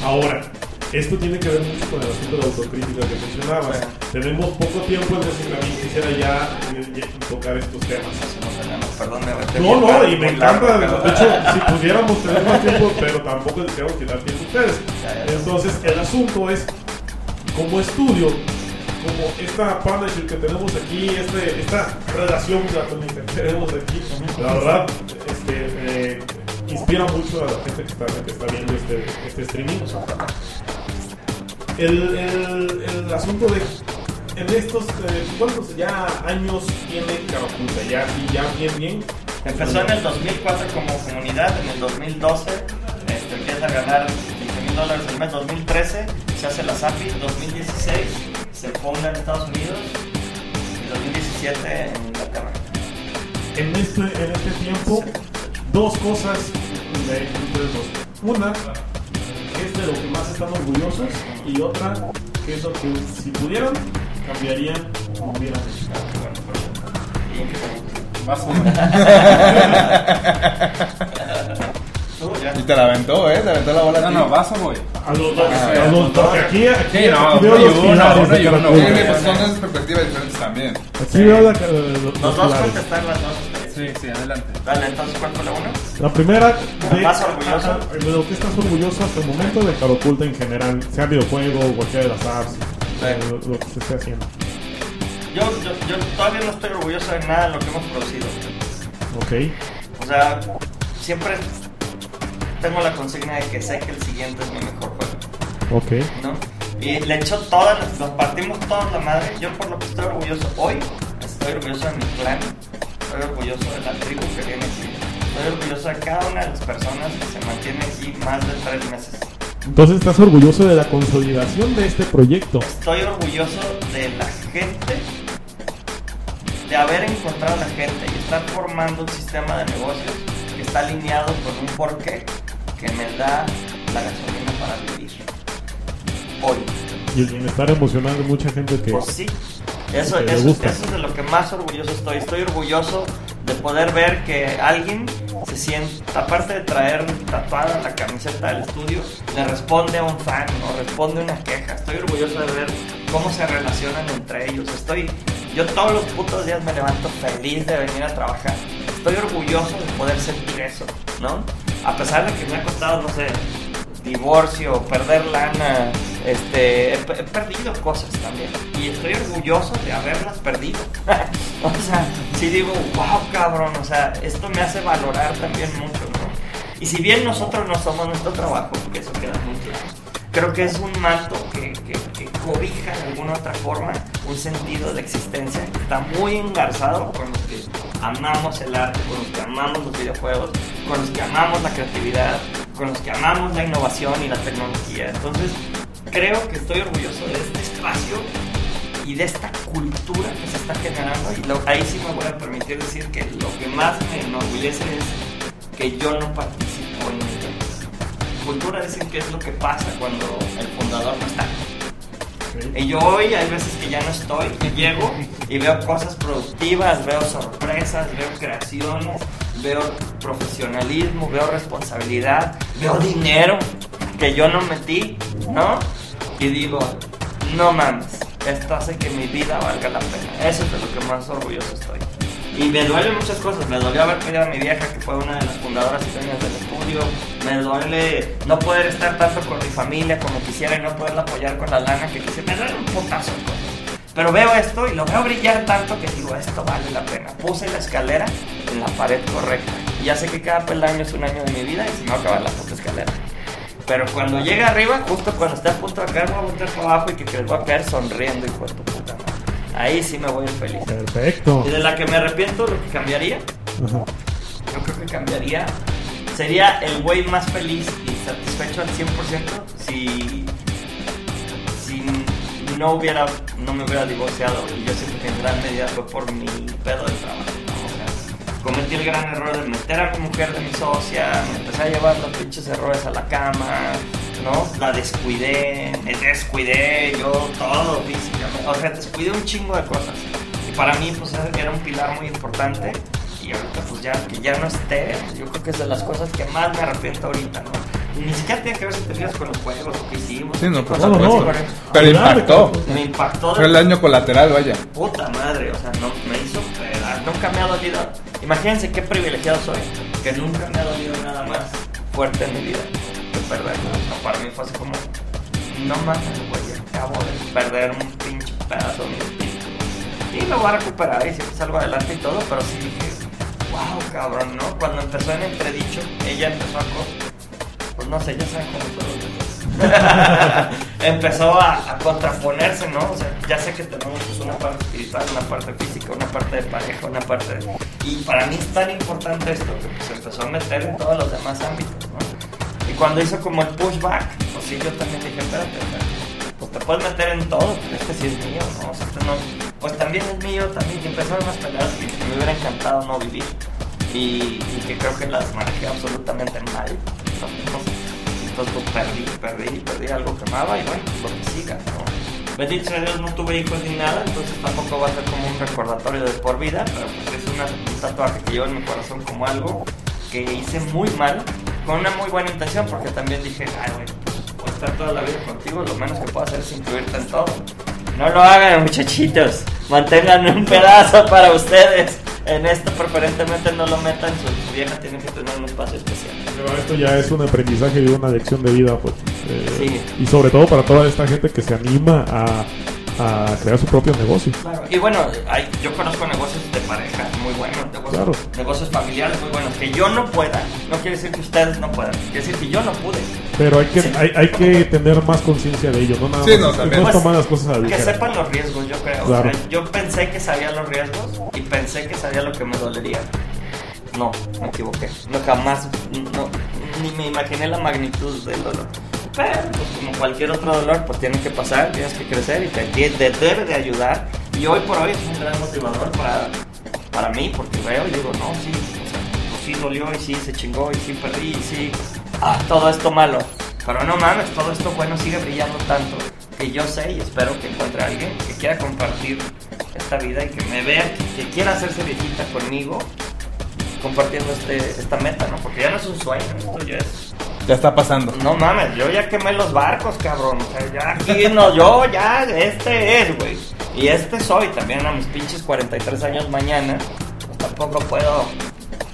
Ahora, esto tiene que ver mucho con el asunto de la autocrítica que mencionabas. Tenemos poco tiempo, entonces también quisiera ya, eh, ya tocar estos temas.
No perdón, me
No, y me encanta. De hecho, si pudiéramos tener más tiempo, pero tampoco les queremos quitar tiempo a ustedes. Entonces, el asunto es, como estudio, como esta partnership que tenemos aquí, este, esta relación que tenemos aquí, la verdad, este, eh, inspira mucho a la gente que está, que está viendo este, este streaming. El, el, el asunto de en estos eh, cuántos ya años tiene Caraputa ya ya bien bien
Empezó en el 2004 como comunidad, en el 2012 este, empieza a ganar 15 mil dólares al mes, 2013 se hace la SAPI, 2016 se funda en Estados Unidos y 2017 en Inglaterra.
en este, en este tiempo dos cosas de ustedes dos. Una es de lo que más están orgullosos y otra que es lo que si pudieran cambiarían como hubieran hecho.
más o menos.
Y te la aventó, ¿eh? Te aventó la bola. a
No,
ti.
no, vas o voy.
A los dos,
Ah,
a los dos, porque aquí, aquí,
Sí, no,
aquí veo los
dos.
ustedes.
Sí, sí, adelante.
Dale, entonces, ¿cuál fue la uno?
La primera, de,
¿Más orgulloso?
ajá, de lo que estás orgulloso hasta el momento de Caroculta en general, sea videojuego cualquiera de las apps, eh, lo, lo que se esté haciendo.
Yo, yo, yo todavía no estoy orgulloso de nada de lo que hemos producido.
Ok,
O sea, siempre tengo la consigna de que sé que el siguiente es mi mejor juego.
ok.
¿no? Y le echo todas, las- nos partimos todas la madre. Yo por lo que estoy orgulloso hoy, estoy orgulloso de mi clan, estoy orgulloso de la tribu que viene aquí, estoy orgulloso de cada una de las personas que se mantiene aquí más de tres meses.
Entonces estás orgulloso de la consolidación de este proyecto.
Estoy orgulloso de la gente, de haber encontrado a la gente y estar formando un sistema de negocios que está alineado con un porqué que me da la gasolina para vivir. Hoy.
Y el bienestar emocional de mucha gente que...
Pues sí, eso,
le
eso, eso es de lo que más orgulloso estoy. Estoy orgulloso de poder ver que alguien se siente, aparte de traer tatuada la camiseta del estudio, le responde a un fan o responde una queja. Estoy orgulloso de ver cómo se relacionan entre ellos. Estoy, yo todos los putos días me levanto feliz de venir a trabajar. Estoy orgulloso de poder sentir eso, ¿no? A pesar de que me ha costado, no sé, divorcio, perder lana, este, he, he perdido cosas también y estoy orgulloso de haberlas perdido. o sea, si digo, wow, cabrón, o sea, esto me hace valorar también mucho, ¿no? Y si bien nosotros no somos nuestro trabajo, porque eso queda muy claro, creo que es un manto que, que, que cobija de alguna otra forma un sentido de existencia que está muy engarzado con los que amamos el arte, con los que amamos los videojuegos, con los que amamos la creatividad, con los que amamos la innovación y la tecnología. Entonces, creo que estoy orgulloso de este espacio y de esta cultura que se está generando. Y lo- ahí sí me voy a permitir decir que lo que más me enorgullece es que yo no participo en ella. Cultura dicen que es lo que pasa cuando el fundador no está. Y yo hoy hay veces que ya no estoy, y llego y veo cosas productivas, veo sorpresas, veo creaciones, veo profesionalismo, veo responsabilidad, veo dinero que yo no metí, ¿no? Y digo, no mames, esto hace que mi vida valga la pena. Eso es de lo que más orgulloso estoy. Y me duelen muchas cosas. Me dolió haber perdido a mi vieja, que fue una de las fundadoras y dueñas del estudio. Me duele no poder estar tanto con mi familia como quisiera y no poderla apoyar con la lana que quisiera. Me duele un cosas. Pero veo esto y lo veo brillar tanto que digo, esto vale la pena. Puse la escalera en la pared correcta. Y ya sé que cada peldaño es un año de mi vida y va a acabar la puta escalera. Pero cuando llegue arriba, justo cuando esté a punto de caer, me voy a voltear para abajo y que, que voy a caer sonriendo, hijo de tu puta madre. Ahí sí me voy feliz.
Perfecto.
Y de la que me arrepiento, lo que cambiaría,
Ajá.
yo creo que cambiaría, sería el güey más feliz y satisfecho al 100% si, si no hubiera, no me hubiera divorciado. Y yo siento que en gran medida fue por mi pedo de trabajo. ¿No? Cometí el gran error de meter a mi mujer de mi socia, me empecé a llevar los pinches errores a la cama, ¿no? La descuidé, me descuidé, yo todo físicamente, o sea, descuidé un chingo de cosas. Y para mí, pues era un pilar muy importante. Y ahorita, pues ya, que ya no esté, yo creo que es de las cosas que más me arrepiento ahorita, ¿no? Ni siquiera tiene que ver si te fijas con los juegos o que hicimos.
Sí, no,
qué cosas
supuesto.
buenas.
Pero impactó.
Me impactó
Fue el daño colateral, vaya.
puta madre, o sea, no, me hizo pedar, nunca me ha dolido. Imagínense qué privilegiado soy, que nunca me ha dolido nada más fuerte en mi vida que perderlo. Para mí fue así como, no mames, güey, acabo de perder un pinche pedazo de mi espíritu. Y lo voy a recuperar y siempre salgo adelante y todo, pero sí dije, wow, cabrón, ¿no? Cuando empezó en entredicho, ella empezó a pues no sé, ya saben cómo demás. Empezó a, contraponerse, ¿no? O sea, ya sé que tenemos pues, una parte espiritual, una parte física, una parte de pareja, una parte de... Y para mí es tan importante esto que pues, se empezó a meter en todos los demás ámbitos, ¿no? Y cuando hizo como el pushback, pues sí, yo también dije, espérate, espérate, pues te puedes meter en todo, pero este sí es mío, ¿no? O sea, este no, pues también es mío, también. Y empezaron unas peleas que me hubiera encantado no vivir y, que creo que las manejé absolutamente mal. Perdí, perdí, perdí algo que amaba y bueno, pues lo que siga, ¿no? Bendito sea Dios, no tuve hijos ni nada, entonces tampoco va a ser como un recordatorio de por vida, pero pues es una, un tatuaje que llevo en mi corazón como algo que hice muy mal, con una muy buena intención, porque también dije, ay, güey, voy estar toda la vida contigo, lo menos que puedo hacer es incluirte en todo. No lo hagan, muchachitos. Mantengan un pedazo para ustedes. En esto preferentemente no lo metan. Su, su vieja tiene que tener un espacio especial.
Pero esto ya es un aprendizaje y una lección de vida, pues. eh,
Sí.
Y sobre todo para toda esta gente que se anima a, a crear su propio negocio.
Claro. Y bueno, hay, yo conozco negocios de pareja muy buenos, negocios,
Claro.
negocios familiares muy buenos. Que yo no pueda, no quiere decir que ustedes no puedan. Quiere decir que yo no pude.
Pero hay que,
Sí.
hay, hay que tener más conciencia de ello, no nada
Sí,
más.
no, también.
Pues,
tomar las cosas a la
Que sepan los riesgos, yo creo. O
Claro.
sea, yo pensé que sabía los riesgos y pensé que sabía lo que me dolería. No, me equivoqué. No jamás, no, ni me imaginé la magnitud del dolor. Pero, pues como cualquier otro dolor, pues tiene que pasar, tienes que crecer y te, te debe de ayudar. Y hoy por hoy es un gran motivador para, para mí, porque veo y digo, no, sí, o sea, pues sí dolió y sí se chingó y sí perdí y sí, ah, todo esto malo. Pero no mames, todo esto bueno sigue brillando tanto que yo sé y espero que encuentre a alguien que quiera compartir esta vida y que me vea, que, que quiera hacerse viejita conmigo compartiendo este, esta meta, ¿no? Porque ya no es un sueño, esto ya es...
Ya está pasando.
No mames, yo ya quemé los barcos, cabrón. O sea, ya aquí no, yo ya, este es, güey. Y este soy también a mis pinches 43 años mañana. Pues tampoco puedo.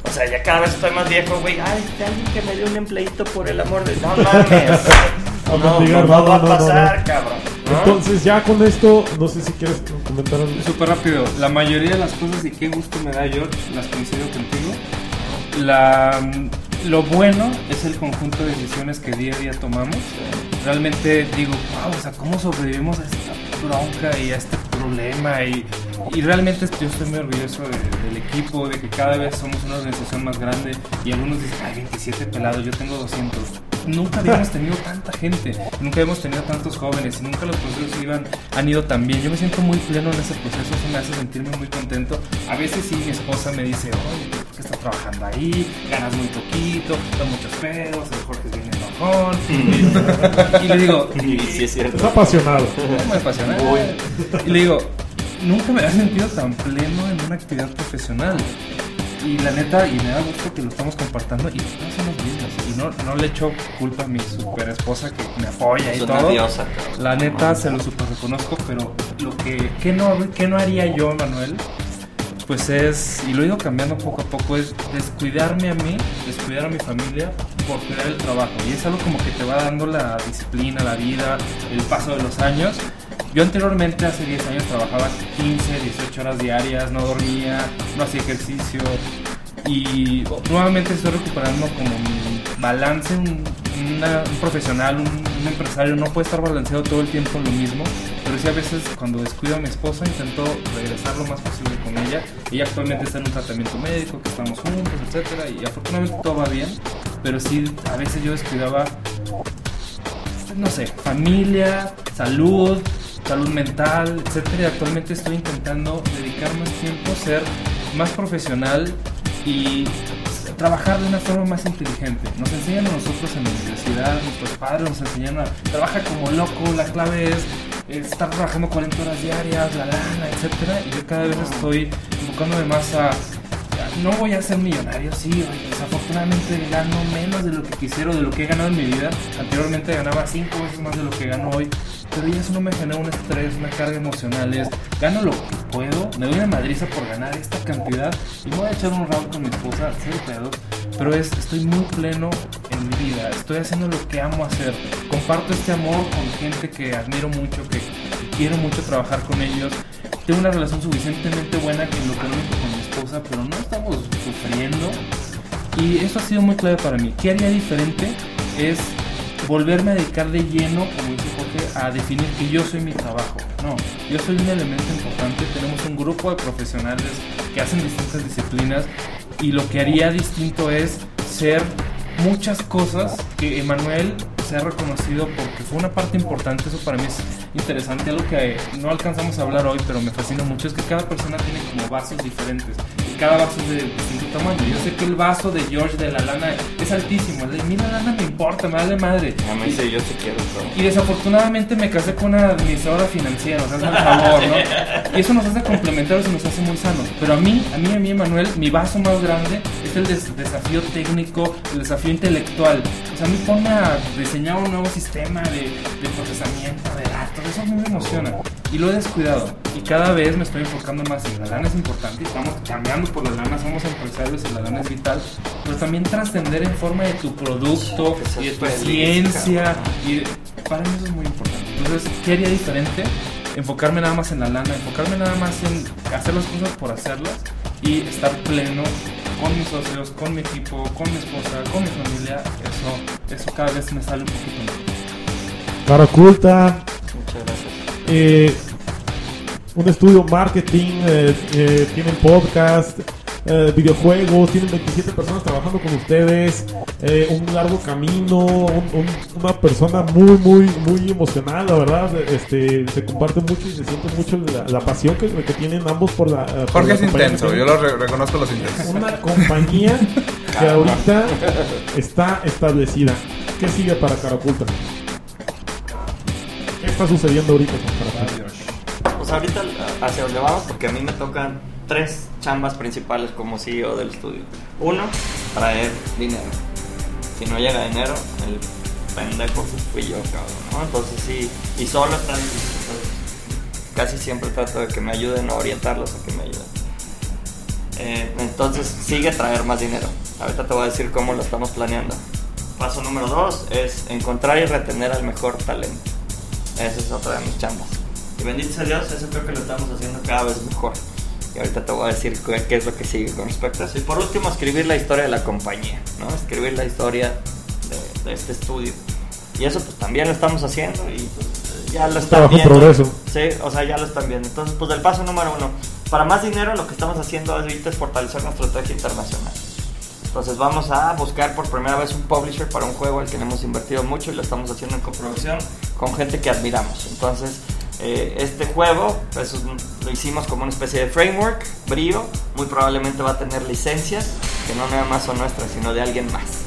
O sea, ya cada vez estoy más viejo, güey. Ay, que alguien que me dé un empleito por el amor de. No mames. No, no, no
no,
va a
no, no, no.
pasar, cabrón.
Entonces, ya con esto, no sé si quieres comentar algo.
Súper rápido, la mayoría de las cosas y qué gusto me da George, las coincido contigo. La, lo bueno es el conjunto de decisiones que día a día tomamos. Realmente digo, wow, o sea, ¿cómo sobrevivimos a esta bronca y a este problema? Y, y realmente yo estoy muy orgulloso de- del equipo, de que cada vez somos una organización más grande y algunos dicen, ay, 27 pelados, yo tengo 200. Nunca habíamos tenido tanta gente, nunca hemos tenido tantos jóvenes y nunca los procesos iban, han ido tan bien. Yo me siento muy pleno en ese proceso, eso me hace sentirme muy contento. A veces sí, mi esposa me dice, oye, ¿por qué estás trabajando ahí? Ganas muy poquito, da muchos pedos, el Jorge bien enojón. Y, y le digo,
Y sí es cierto.
Es apasionado.
muy apasionado. Y le digo, nunca me había sentido tan pleno en una actividad profesional. Y la neta, y me da gusto que lo estamos compartiendo y todos somos mismos. Y no, no le echo culpa a mi super esposa que me apoya y todo. La neta se lo super reconozco, pero lo que, ¿qué no, qué no haría yo, Manuel? Pues es, y lo he ido cambiando poco a poco, es descuidarme a mí, descuidar a mi familia por cuidar el trabajo. Y es algo como que te va dando la disciplina, la vida, el paso de los años. Yo anteriormente, hace 10 años, trabajaba 15, 18 horas diarias, no dormía, no hacía ejercicio. Y nuevamente estoy recuperando como mi balance, un, una- un profesional, un, un empresario no puede estar balanceado todo el tiempo lo mismo, pero sí a veces cuando descuido a mi esposa intento regresar lo más posible con ella. Ella actualmente está en un tratamiento médico, que estamos juntos, etcétera, y afortunadamente todo va bien, pero sí a veces yo descuidaba, no sé, familia, salud, salud mental, etcétera. Y actualmente estoy intentando dedicar más tiempo, ser más profesional y trabajar de una forma más inteligente. Nos enseñan a nosotros en la universidad, nuestros padres nos enseñan a trabajar como loco, la clave es estar trabajando 40 horas diarias, la lana, etcétera. Y yo cada vez estoy enfocándome más a no voy a ser millonario, sí, desafortunadamente gano menos de lo que quisiera o de lo que he ganado en mi vida. Anteriormente ganaba cinco veces más de lo que gano hoy, pero ya eso no me genera un estrés, una carga emocional. Es, gano lo que puedo, me doy una madriza por ganar esta cantidad y me voy a echar un round con mi esposa, pero es, estoy muy pleno en mi vida, estoy haciendo lo que amo hacer. Comparto este amor con gente que admiro mucho, que, que quiero mucho trabajar con ellos. Tengo una relación suficientemente buena que lo económico con esposa, pero no estamos sufriendo. Y eso ha sido muy clave para mí. ¿Qué haría diferente? Es volverme a dedicar de lleno, como a definir que yo soy mi trabajo. No, yo soy un elemento importante. Tenemos un grupo de profesionales que hacen distintas disciplinas y lo que haría distinto es ser muchas cosas que Emanuel se ha reconocido porque fue una parte importante, eso para mí es interesante, algo que no alcanzamos a hablar hoy, pero me fascina mucho, es que cada persona tiene como vasos diferentes cada vaso es de distinto tamaño. Yo sé que el vaso de George de la lana es altísimo, el de mí la lana me importa, me vale madre.
A mí sí, yo sí quiero, pero...
Y desafortunadamente me casé con una administradora financiera, o sea, el favor, ¿no? Y eso nos hace complementarios y nos hace muy sanos. Pero a mí, a mí, a mí, Manuel, mi vaso más grande es el des- desafío técnico, el desafío intelectual. O sea, a mí ponme a diseñar un nuevo sistema de, de procesamiento de a mí me emociona. Y lo he descuidado. Y cada vez me estoy enfocando más en la lana es importante, estamos cambiando por la lana, somos empresarios y la lana es vital. Pero también trascender en forma de tu producto y de tu ciencia. Y para mí eso es muy importante. Entonces, ¿qué haría diferente? Enfocarme nada más en la lana, enfocarme nada más en hacer las cosas por hacerlas y estar pleno con mis socios, con mi equipo, con mi esposa, con mi familia. Eso, eso cada vez me sale un poquito mejor.
Cara oculta. Eh, un estudio marketing, eh, eh, tienen podcast, eh, videojuegos, tienen 27 personas trabajando con ustedes, un largo camino, un- un- una persona muy, muy, muy emocional, la verdad, este, se comparte mucho y se siente mucho la, la pasión que, que tienen ambos por la... por
Jorge
la
es intenso, yo lo re- reconozco los intensos.
Una compañía que ahorita está establecida. ¿Qué sigue para Cara Oculta? ¿Qué está sucediendo ahorita con?
Pues ahorita hacia donde vamos, porque a mí me tocan tres chambas principales como CEO del estudio. Uno, traer dinero. Si no llega dinero, el pendejo fui yo, cabrón. Entonces sí, y solo está difícil. entonces, Casi siempre trato de que me ayuden o orientarlos a que me ayuden. Eh, entonces sigue traer más dinero. Ahorita te voy a decir cómo lo estamos planeando. Paso número dos es encontrar y retener al mejor talento. Esa es otra de mis chambas. Y bendito sea Dios, eso creo que lo estamos haciendo cada vez mejor. Y ahorita te voy a decir qué, qué es lo que sigue con respecto a eso. Y por último, escribir la historia de la compañía, ¿no? Escribir la historia de, de este estudio. Y eso pues también lo estamos haciendo y pues, ya lo están viendo.
progreso.
Sí, o sea, ya lo están viendo. Entonces, pues el paso número uno. Para más dinero, lo que estamos haciendo ahorita es fortalecer nuestra estrategia internacional. Entonces vamos a buscar por primera vez un publisher para un juego al que hemos invertido mucho y lo estamos haciendo en coproducción con gente que admiramos. Entonces eh, este juego pues, lo hicimos como una especie de framework, brío, muy probablemente va a tener licencias que no nada más son nuestras, sino de alguien más.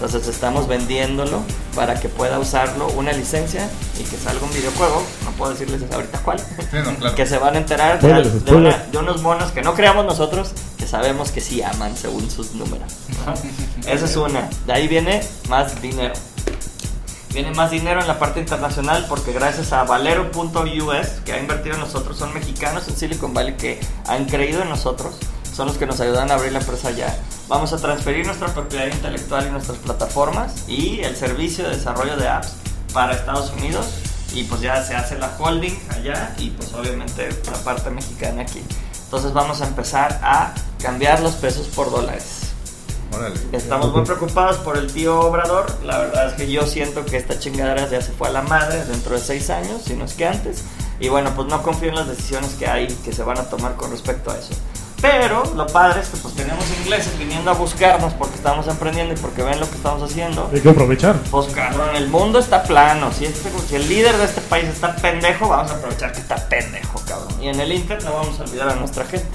Entonces estamos vendiéndolo para que pueda usarlo una licencia y que salga un videojuego, no puedo decirles ahorita cuál,
Sí, no, claro.
que se van a enterar de,
Spoilers,
de
spoilers.
una- de unos monos que no creamos nosotros, que sabemos que sí aman según sus números. ¿no? Esa es una. De ahí viene más dinero. Viene más dinero en la parte internacional porque gracias a Valero.us, que ha invertido en nosotros, son mexicanos en Silicon Valley que han creído en nosotros, son los que nos ayudan a abrir la empresa allá. Vamos a transferir nuestra propiedad intelectual y nuestras plataformas y el servicio de desarrollo de apps para Estados Unidos y pues ya se hace la holding allá y pues obviamente la parte mexicana aquí. Entonces vamos a empezar a cambiar los pesos por dólares.
Órale.
Estamos muy preocupados por el tío Obrador. La verdad es que yo siento que esta chingadera ya se fue a la madre dentro de seis años, si no es que antes. Y bueno, pues no confío en las decisiones que hay que se van a tomar con respecto a eso. Pero lo padre es que pues tenemos ingleses viniendo a buscarnos porque estamos emprendiendo y porque ven lo que estamos haciendo.
Hay que aprovechar.
Pues cabrón, el mundo está plano. Si, este, si el líder de este país está pendejo, vamos a aprovechar que está pendejo, cabrón. Y en el Inter no vamos a olvidar a nuestra gente.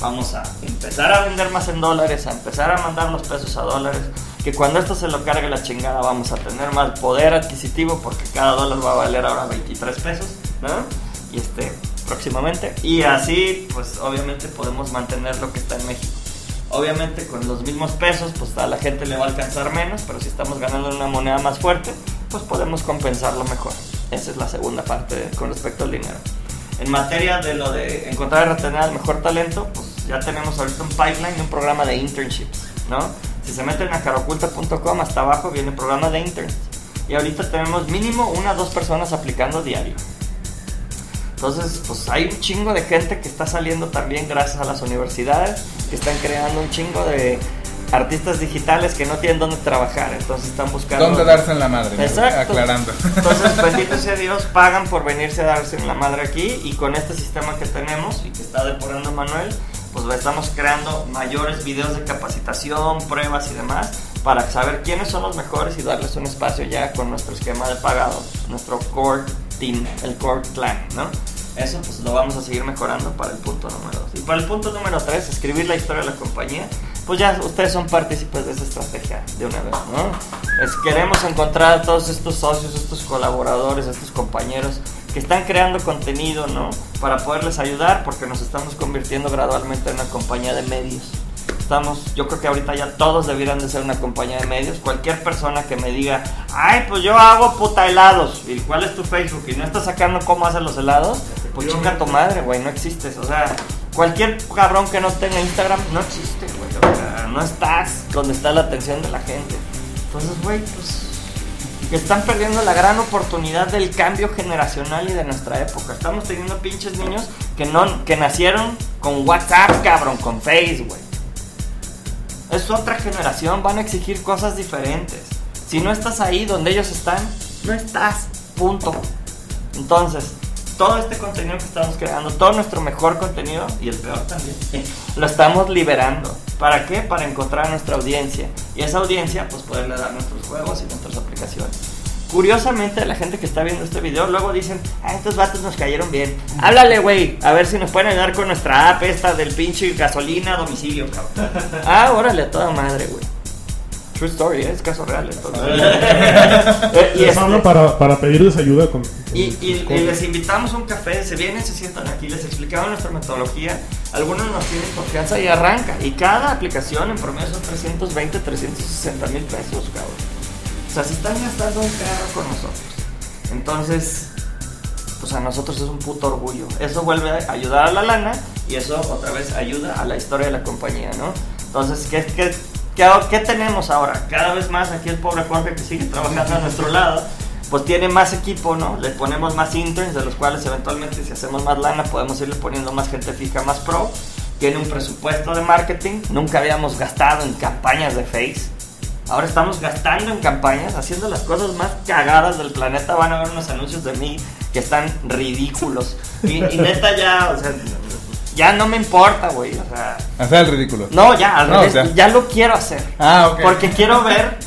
Vamos a empezar a vender más en dólares, a empezar a mandar los pesos a dólares. Que cuando esto se lo cargue la chingada, vamos a tener más poder adquisitivo porque cada dólar va a valer ahora 23 pesos, ¿no? Y este, próximamente. Y así, pues obviamente podemos mantener lo que está en México. Obviamente con los mismos pesos, pues a la gente le va a alcanzar menos, pero si estamos ganando una moneda más fuerte, pues podemos compensarlo mejor. Esa es la segunda parte con respecto al dinero. En materia de lo de encontrar y retener al mejor talento, pues ya tenemos ahorita un pipeline un programa de internships, ¿no? Si se meten a caroculta.com, hasta abajo viene el programa de interns. Y ahorita tenemos mínimo una o dos personas aplicando diario. Entonces, pues hay un chingo de gente que está saliendo también gracias a las universidades, que están creando un chingo de artistas digitales que no tienen dónde trabajar, entonces están buscando...
¿Dónde darse en la madre?
Exacto.
Aclarando.
Entonces, bendito sea Dios, pagan por venirse a darse en la madre aquí y con este sistema que tenemos y que está depurando Manuel, pues estamos creando mayores videos de capacitación, pruebas y demás para saber quiénes son los mejores y darles un espacio ya con nuestro esquema de pagado, nuestro core team, el core clan, ¿no? Eso pues lo vamos a seguir mejorando para el punto número 2. Y para el punto número 3, escribir la historia de la compañía, pues ya ustedes son partícipes de esa estrategia de una vez, ¿no? Es, queremos encontrar a todos estos socios, estos colaboradores, estos compañeros que están creando contenido, ¿no? Para poderles ayudar porque nos estamos convirtiendo gradualmente en una compañía de medios. Estamos, yo creo que ahorita ya todos debieran de ser una compañía de medios. Cualquier persona que me diga, ay, pues yo hago puta helados. ¿Y cuál es tu Facebook? Y no estás sacando cómo hacen los helados. Pues chinga tu madre, güey, no existes. O sea, cualquier cabrón que no tenga Instagram no existe, güey. O sea, no estás donde está la atención de la gente. Entonces, güey, pues que están perdiendo la gran oportunidad del cambio generacional y de nuestra época. Estamos teniendo pinches niños que no que nacieron con WhatsApp, cabrón, con Face, güey. Es otra generación, van a exigir cosas diferentes. Si no estás ahí donde ellos están, no estás. Punto. Entonces, todo este contenido que estamos creando, todo nuestro mejor contenido y el peor también, lo estamos liberando. ¿Para qué? Para encontrar a nuestra audiencia. Y esa audiencia, pues poderle dar nuestros juegos y nuestras aplicaciones. Curiosamente, la gente que está viendo este video luego dicen, ah, estos vatos nos cayeron bien. Háblale, güey, a ver si nos pueden ayudar con nuestra app esta del pinche gasolina a domicilio, cabrón. ah, órale, a toda madre, güey. True story, ¿eh? es caso real, entonces. Eh, y
Les
este-
para, para pedirles ayuda con.
y, y- y les invitamos a un café, se vienen, se sientan aquí, les explicamos nuestra metodología. Algunos nos tienen confianza y arranca. Y cada aplicación en promedio son 320, 360 mil pesos, cabrón. O sea, si están gastando un carro con nosotros. Entonces, pues a nosotros es un puto orgullo. Eso vuelve a ayudar a la lana y eso otra vez ayuda a la historia de la compañía, ¿no? Entonces, ¿qué, qué, qué, qué tenemos ahora? Cada vez más aquí el pobre Jorge que sigue trabajando a nuestro lado, pues tiene más equipo, ¿no? Le ponemos más interns, de los cuales eventualmente si hacemos más lana podemos irle poniendo más gente fija, más pro. tiene un presupuesto de marketing, nunca habíamos gastado en campañas de Face. Ahora estamos gastando en campañas, haciendo las cosas más cagadas del planeta. Van a ver unos anuncios de mí que están ridículos. Y, y neta ya, o sea, ya no me importa, güey. O sea,
Hacer el ridículo.
no, ya, al
No,
revés,
o sea.
ya lo quiero hacer.
Ah, ok.
Porque quiero ver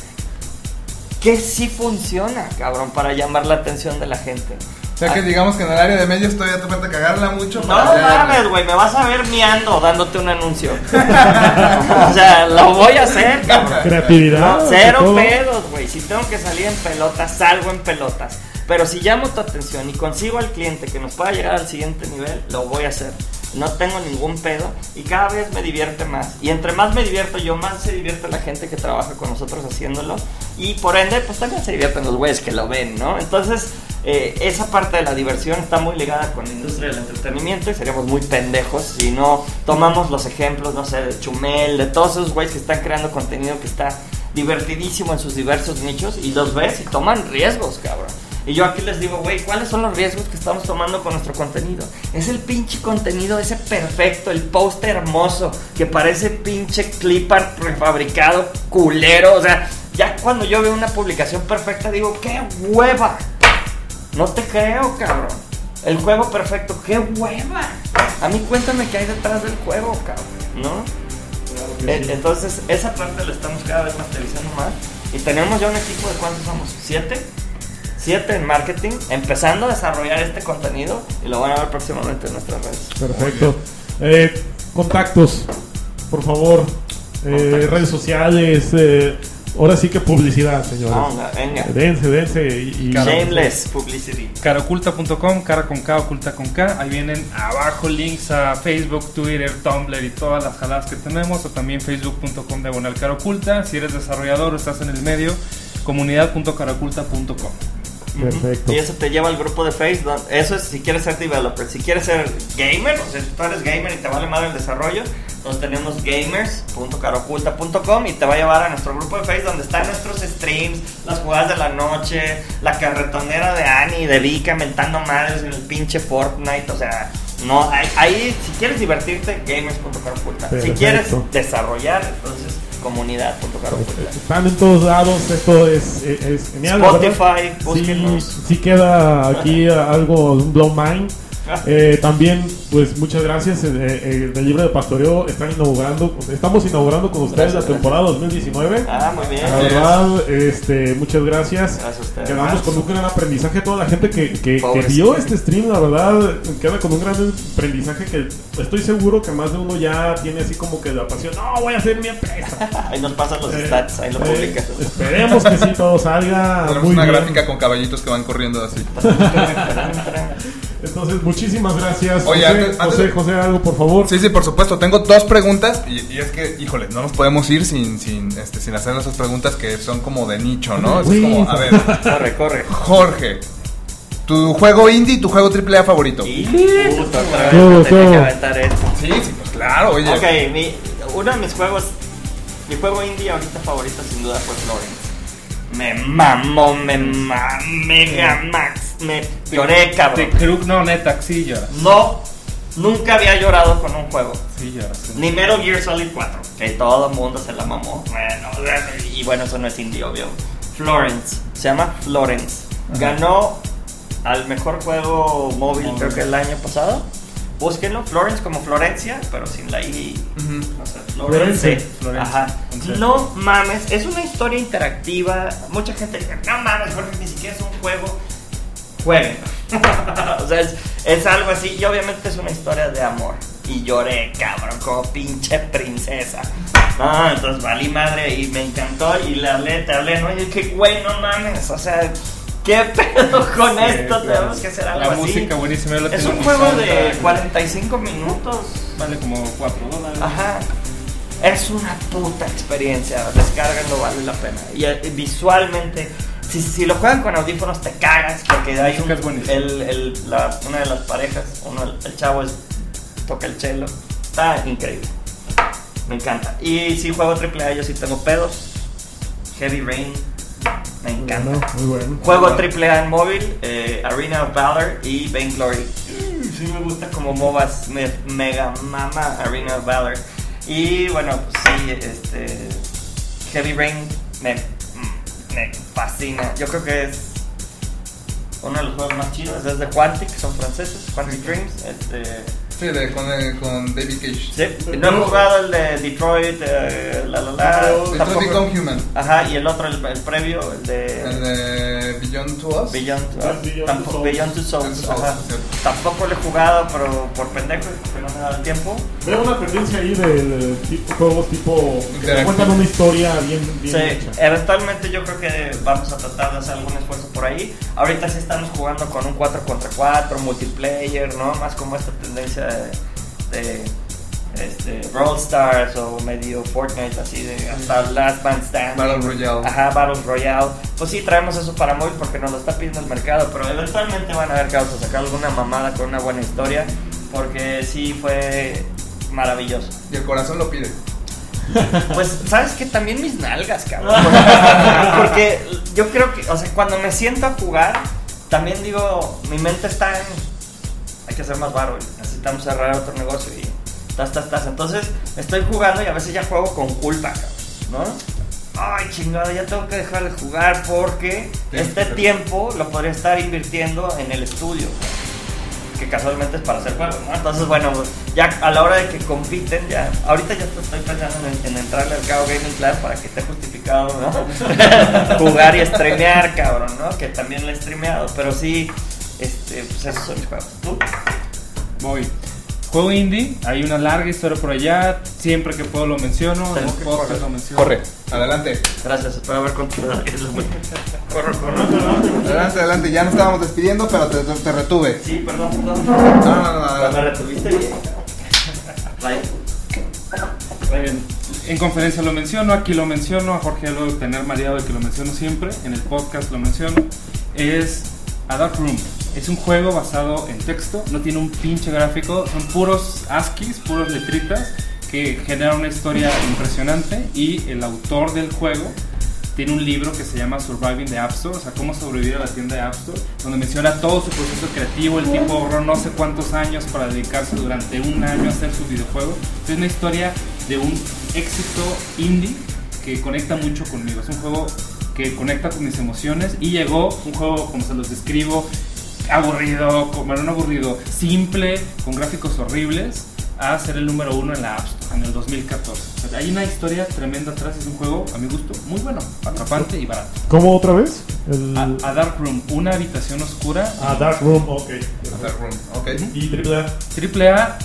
que sí funciona, cabrón, para llamar la atención de la gente.
O sea que digamos que en el área de medios todavía te falta cagarla mucho.
No mames, güey, me vas a ver miando dándote un anuncio. o sea, lo voy a hacer, cabrón.
Creatividad.
No, cero pedos, güey. Si tengo que salir en pelotas, salgo en pelotas. Pero si llamo tu atención y consigo al cliente que nos pueda llegar al siguiente nivel, lo voy a hacer. No tengo ningún pedo y cada vez me divierte más. Y entre más me divierto yo, más se divierte la gente que trabaja con nosotros haciéndolo. Y por ende, pues también se divierten los güeyes que lo ven, ¿no? Entonces, eh, esa parte de la diversión está muy ligada con la industria del entretenimiento y seríamos muy pendejos si no tomamos los ejemplos, no sé, de Chumel, de todos esos güeyes que están creando contenido que está divertidísimo en sus diversos nichos y los ves y toman riesgos, cabrón. Y yo aquí les digo, güey, ¿cuáles son los riesgos que estamos tomando con nuestro contenido? Es el pinche contenido ese perfecto, el post hermoso, que parece pinche clip art prefabricado, culero. O sea, ya cuando yo veo una publicación perfecta digo, ¡qué hueva! No te creo, cabrón. El juego perfecto, ¡qué hueva! A mí cuéntame qué hay detrás del juego, cabrón, ¿no? En- Entonces, esa parte la estamos cada vez masterizando más. Y tenemos ya un equipo de cuántos somos? ¿Siete? Siete en marketing, empezando a desarrollar este contenido y lo van a ver próximamente en nuestras redes.
Perfecto. Eh, contactos, por favor. Eh, redes sociales. eh, ahora sí que publicidad, señores.
Venga, venga.
Dense, dense. Y, y-
Shameless publicity.
Caraoculta.com, cara con K, oculta con K. Ahí vienen abajo links a Facebook, Twitter, Tumblr y todas las jaladas que tenemos. O también facebook.com diagonal cara oculta. Si eres desarrollador o estás en el medio, comunidad.caraoculta.com.
Perfecto.
Y eso te lleva al grupo de Facebook. Eso es si quieres ser developer. Si quieres ser gamer, o sea, si tú eres gamer y te vale madre el desarrollo, entonces tenemos gamers.caroculta.com y te va a llevar a nuestro grupo de Facebook donde están nuestros streams, las jugadas de la noche, la carretonera de Annie y de Vika mentando madres en el pinche Fortnite. O sea, no, ahí, ahí, si quieres divertirte, gamers.caroculta. Si quieres desarrollar, entonces comunidad.caroculta.
Están en todos lados, esto es, es, es genial.
Spotify.
Sí, sí queda aquí algo, un blow mind. Eh, también, pues muchas gracias. eh, eh, el libro de pastoreo están inaugurando, estamos inaugurando con ustedes
Gracias,
la temporada 2019.
Ah, muy bien.
La verdad, este, muchas gracias.
Gracias a ustedes.
Quedamos con un gran aprendizaje. Toda la gente que, que, vio este stream, la verdad, queda con un gran aprendizaje que estoy seguro que más de uno ya tiene así como que la pasión. No, voy a hacer mi empresa.
Ahí nos pasan los
Eh,
stats, ahí lo
eh,
publicas.
esperemos que sí todo salga
Tenemos
muy
una
bien.
gráfica con caballitos que van corriendo así.
Entonces, muchísimas gracias.
Oye,
José,
antes- antes
José,
de-
José, algo por favor.
Sí, sí, por supuesto. Tengo dos preguntas y, y es que, híjole, no nos podemos ir sin, sin, este, sin hacer esas preguntas que son como de nicho, ¿no? Es como, a ver,
Corre, corre.
Jorge, tu juego indie y tu juego AAA favorito.
Y puto, otra vez tenía que aventar esto.
Sí, sí, pues claro, oye.
Ok, mi, uno de mis juegos, mi juego indie ahorita favorito sin duda fue Florence. Me mamó, me mamó, mega max, me lloré,
De
cabrón.
Krug, no, neta, sí lloras.
No, nunca había llorado con un juego.
Sí lloras. sí.
Ni Metal Gear Solid 4, que todo el mundo se la mamó. Bueno, y bueno, eso no es indie, obvio. Florence, se llama Florence. Ganó al mejor juego móvil, creo que el año pasado. Búsquenlo, Florence como Florencia, pero sin la I.
Ujú.
No sé, Florence.
Florence.
Ajá. No mames, es una historia interactiva. Mucha gente dice, no mames, Jorge, ni siquiera es un juego. Jueguen. o sea, es, es algo así. Y obviamente es una historia de amor. Y lloré, cabrón, como pinche princesa. No, entonces valí madre y me encantó. Y le hablé, te hablé, no, y que güey, no mames. O sea, ¿qué pedo con
Sí,
esto?
claro.
Tenemos que hacer algo
La
así.
música buenísima.
Es un juego de
soundtrack.
45 minutos.
Vale como 4 dólares.
Ajá. Es una puta experiencia. Descárganlo, vale la pena. Y eh, visualmente, si, si lo juegan con audífonos, te cagas. Porque hay un,
es
el, el- la- una de las parejas, uno, el, el chavo es, toca el cello. Está increíble. Me encanta. Y si juego AAA, yo sí tengo pedos. Heavy Rain. Me encanta.
Bueno, muy bueno.
Juego AAA en móvil, eh, Arena of Valor y Vainglory. sí me gusta como MOBAs, me, mega mama Arena of Valor. Y bueno, pues sí, este. Heavy Rain me, me fascina. Yo creo que es uno de los juegos más chidos. Es de Quantic, son franceses, Quantic Dreams. Este,
Sí, de, con, eh, con David Cage.
sí, no he jugado el de Detroit, eh, la la la.
Detroit
tampoco-
Become Human.
Ajá, y el otro, el, el previo, el de.
El de Beyond to Us.
Beyond,
Ah,
uh,
Beyond.
Beyond Two Souls,
Beyond Two Souls,
ajá.
cierto.
Tampoco lo he jugado, pero por pendejo, porque no me da el tiempo.
Veo una tendencia ahí de tipo, juegos tipo que cuentan una historia bien, bien
Sí,
hecha.
eventualmente yo creo que vamos a tratar de hacer algún esfuerzo por ahí. Ahorita sí estamos jugando con un 4 contra 4, multiplayer, ¿no? Más como esta tendencia de, de este, Brawl Stars o medio Fortnite, así de hasta Last Man Stand.
Battle Royale.
Ajá, Battle Royale. Pues sí, traemos eso para móvil porque nos lo está pidiendo el mercado, pero eventualmente van a vamos a sacar alguna mamada con una buena historia, porque sí fue maravilloso.
Y el corazón lo pide.
Pues, ¿sabes que También mis nalgas, cabrón. Porque yo creo que, o sea, cuando me siento a jugar, también digo, mi mente está en. Que hacer más barro, necesitamos cerrar otro negocio y. Tas, tas, tas. Entonces, estoy jugando y a veces ya juego con culpa, cabrón, ¿no? Ay, chingada, ya tengo que dejar de jugar porque este tiempo lo podría estar invirtiendo en el estudio que casualmente es para hacer juegos, ¿no? Entonces, bueno, ya a la hora de que compiten, ya, ahorita ya estoy pensando en, en entrarle al Cabo Gaming Club para que esté justificado, ¿no? Jugar y streamear, cabrón, ¿no? Que también lo he streameado, pero sí, este, pues esos son mis juegos. ¿Tú?
Voy. Juego indie, hay una larga historia por allá. Siempre que puedo lo menciono. En los podcasts lo menciono.
Corre, adelante.
Gracias, espero haber continuado. corro, corro.
Adelante, adelante. Ya nos estábamos despidiendo, pero te, te retuve.
Sí, perdón, perdón.
No, no, no, no,
Me retuviste bien. Bye.
Muy bien. En conferencia lo menciono, aquí lo menciono, a Jorge lo tener mareado de que lo menciono siempre, en el podcast lo menciono, es A Dark Room. Es un juego basado en texto, no tiene un pinche gráfico, son puros ASCIIs, puros letritas que generan una historia impresionante y el autor del juego tiene un libro que se llama Surviving the App Store, o sea, cómo sobrevivir a la tienda de App Store, donde menciona todo su proceso creativo, el tipo ahorró no sé cuántos años para dedicarse durante un año a hacer su videojuego. Es una historia de un éxito indie que conecta mucho conmigo. Es un juego que conecta con mis emociones y llegó un juego, como se los describo, aburrido, como bueno, no aburrido, simple, con gráficos horribles, a ser el número uno en la App Store en el 2014. O sea, hay una historia tremenda atrás, es un juego, a mi gusto, muy bueno, atrapante y barato.
¿Cómo otra vez? El...
A, a Dark Room, una habitación oscura,
Ah, Dark Room, ok.
Dark Room, ok.
Y triple A.
triple A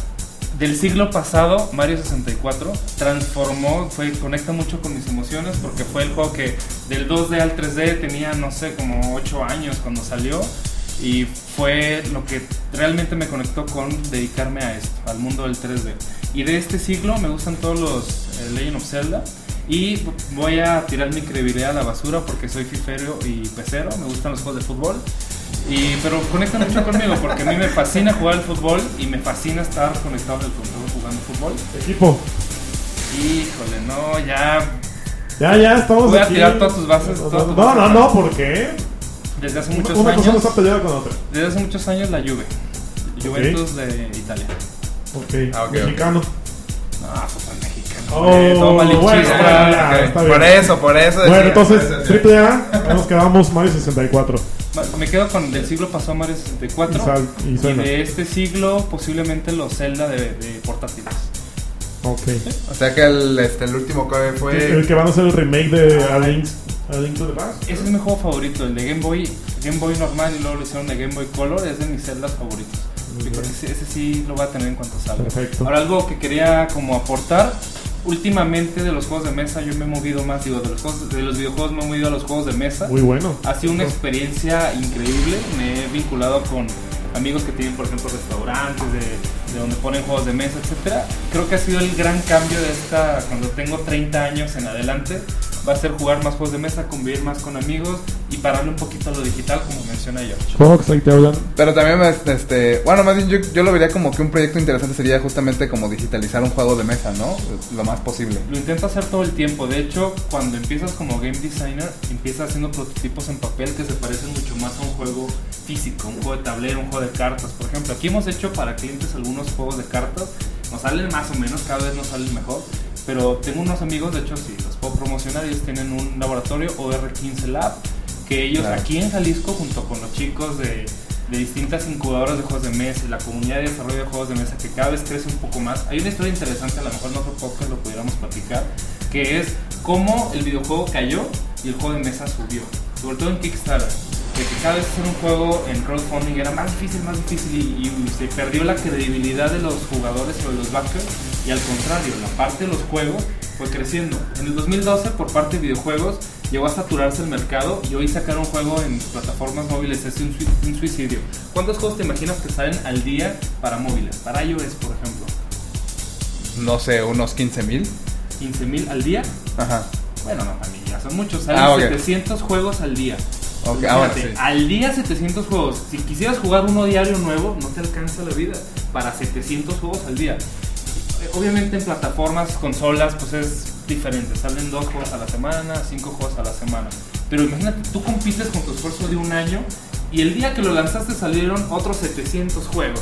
del siglo pasado, Mario 64, transformó, fue, conecta mucho con mis emociones porque fue el juego que del 2D al 3D tenía, no sé, como 8 años cuando salió y fue lo que realmente me conectó con dedicarme a esto, al mundo del 3D. Y de este siglo me gustan todos los eh, Legend of Zelda y voy a tirar mi credibilidad a la basura porque soy fifero y pecero, me gustan los juegos de fútbol. Y, pero conecta mucho conmigo porque a mí me fascina jugar al fútbol y me fascina estar conectado el control jugando fútbol.
Equipo.
Híjole, no, ya
Ya, ya, estamos
Voy a
aquí.
tirar todas tus bases,
No,
todas tus
no, no, no, ¿por qué?
Desde hace
Una,
muchos
una cosa no
años,
está peleada con otra.
desde hace muchos años la Juve, Juventus de Italia.
Ok,
Ah, ok,
mexicano.
No, fútbol mexicano.
Oh,
todo
bueno, está bien.
Por eso, por eso.
Bueno,
decía,
entonces,
eso
triple A, nos quedamos Mario 64.
Ma- Me quedo con del siglo pasado Mario 64
Y sal- y
de este siglo posiblemente los Zelda de, de portátiles.
Ok.
O sea que el, este, el último que fue.
El que van a hacer el remake de A Link, A Link to the Past.
Ese es mi juego favorito, el de Game Boy, Game Boy normal y luego lo hicieron de Game Boy Color, es de mis celdas favoritos.
Muy
Yo creo que
bien.
ese, ese sí lo voy a tener en cuanto salga.
Perfecto.
Ahora algo que quería como aportar, últimamente de los juegos de mesa yo me he movido más, digo, de los, juegos- de los videojuegos me he movido a los juegos de mesa.
Muy bueno.
Ha sido una experiencia increíble. Me he vinculado con amigos que tienen, por ejemplo, restaurantes de, de donde ponen juegos de mesa, etcétera. Creo que ha sido el gran cambio de esta cuando tengo 30 años en adelante. Va a ser jugar más juegos de mesa, convivir más con amigos y pararle un poquito a lo digital, como menciona George.
Fox, ahí te hablan.
Pero también, este, bueno, más bien yo, yo lo vería como que un proyecto interesante sería justamente como digitalizar un juego de mesa, ¿no? Lo más posible.
Lo intento hacer todo el tiempo. De hecho, cuando empiezas como game designer, empiezas haciendo prototipos en papel que se parecen mucho más a un juego físico, un juego de tablero, un juego de cartas. Por ejemplo, aquí hemos hecho para clientes algunos juegos de cartas. Nos salen más o menos, cada vez nos salen mejor. Pero tengo unos amigos, de hecho, sí, los puedo promocionar. Ellos tienen un laboratorio OR15 Lab que ellos
Claro.
aquí en Jalisco, junto con los chicos de, de distintas incubadoras de juegos de mesa la comunidad de desarrollo de juegos de mesa que cada vez crece un poco más, hay una historia interesante, a lo mejor en otro podcast lo pudiéramos platicar, que es cómo el videojuego cayó y el juego de mesa subió, sobre todo en Kickstarter. De que cada vez hacer un juego en crowdfunding era más difícil, más difícil y, y se perdió la credibilidad de los jugadores o de los backers y al contrario, la parte de los juegos fue creciendo. En el 2012 por parte de videojuegos llegó a saturarse el mercado y hoy sacar un juego en plataformas móviles es un, sui- un suicidio. ¿Cuántos juegos te imaginas que salen al día para móviles? Para iOS, por ejemplo.
No sé, unos 15 mil.
15.000 al día.
Ajá.
Bueno, no, ya son muchos. Salen
Ah, ok.
700 juegos al día.
Ok,
Imagínate,
ahora sí.
Al día 700 juegos. Si quisieras jugar uno diario nuevo, no te alcanza la vida. Para 700 juegos al día. Eh, Obviamente en plataformas, consolas, pues es diferente. Salen dos juegos a la semana, cinco juegos a la semana. Pero imagínate, tú compites con tu esfuerzo de un año y el día que lo lanzaste salieron otros 700 juegos.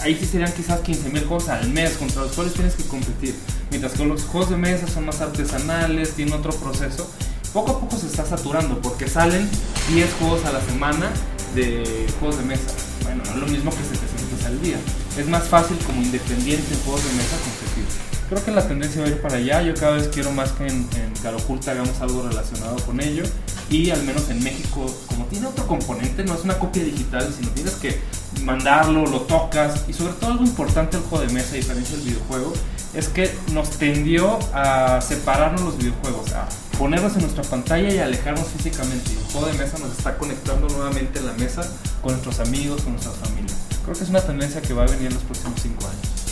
Ahí sí serían quizás 15.000 juegos al mes contra los cuales tienes que competir. Mientras que los juegos de mesa son más artesanales, tienen otro proceso. Poco a poco se está saturando porque salen 10 juegos a la semana de juegos de mesa. Bueno, no es lo mismo que 700 al día. Es más fácil como independiente en juegos de mesa competir. Creo que la tendencia va a ir para allá. Yo cada vez quiero más que en, en Caro Oculta hagamos algo relacionado con ello. Y al menos en México, como tiene otro componente, no es una copia digital, sino tienes que mandarlo, lo tocas. Y sobre todo algo importante del juego de mesa, a diferencia del videojuego, es que nos tendió a separarnos los videojuegos, a ponerlos en nuestra pantalla y alejarnos físicamente. El juego de mesa nos está conectando nuevamente en la mesa con nuestros amigos, con nuestras familias. Creo que es una tendencia que va a venir en los próximos 5 años.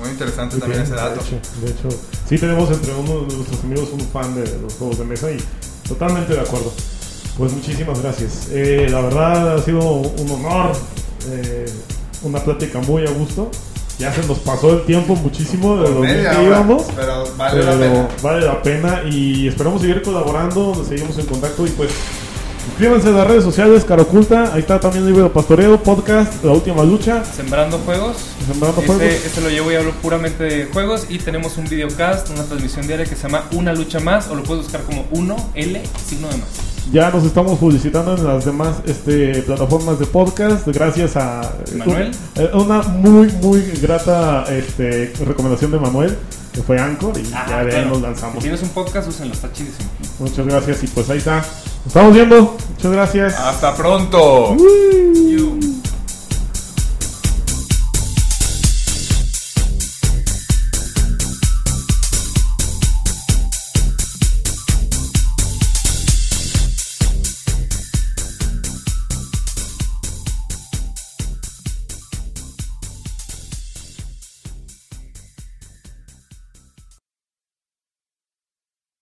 Muy interesante también ese dato.
De hecho, de hecho, sí tenemos entre uno de nuestros amigos un fan de los juegos de mesa y totalmente de acuerdo. Pues muchísimas gracias. Eh, la verdad ha sido un honor, eh, una plática muy a gusto. Ya se nos pasó el tiempo muchísimo de lo que íbamos.
pero vale la pena.
vale la pena y esperamos seguir colaborando, seguimos en contacto y pues suscríbanse a las redes sociales, Cara Oculta, ahí está también el libro de pastoreo, podcast, La Última Lucha,
Sembrando Juegos.
Sembrando
Este,
Juegos.
este lo llevo y hablo puramente de juegos y tenemos un videocast, una transmisión diaria que se llama Una Lucha Más o lo puedes buscar como 1L signo de más.
Ya nos estamos publicitando en las demás este, plataformas de podcast. Gracias a
Manuel.
eh, Una muy, muy grata este, recomendación de Manuel, que fue Anchor, y
Ah,
ya de ahí
claro.
nos
Si
lanzamos.
tienes un podcast, úsenlo, está chidísimo.
Muchas gracias, y pues ahí está estamos viendo. Muchas gracias.
Hasta pronto.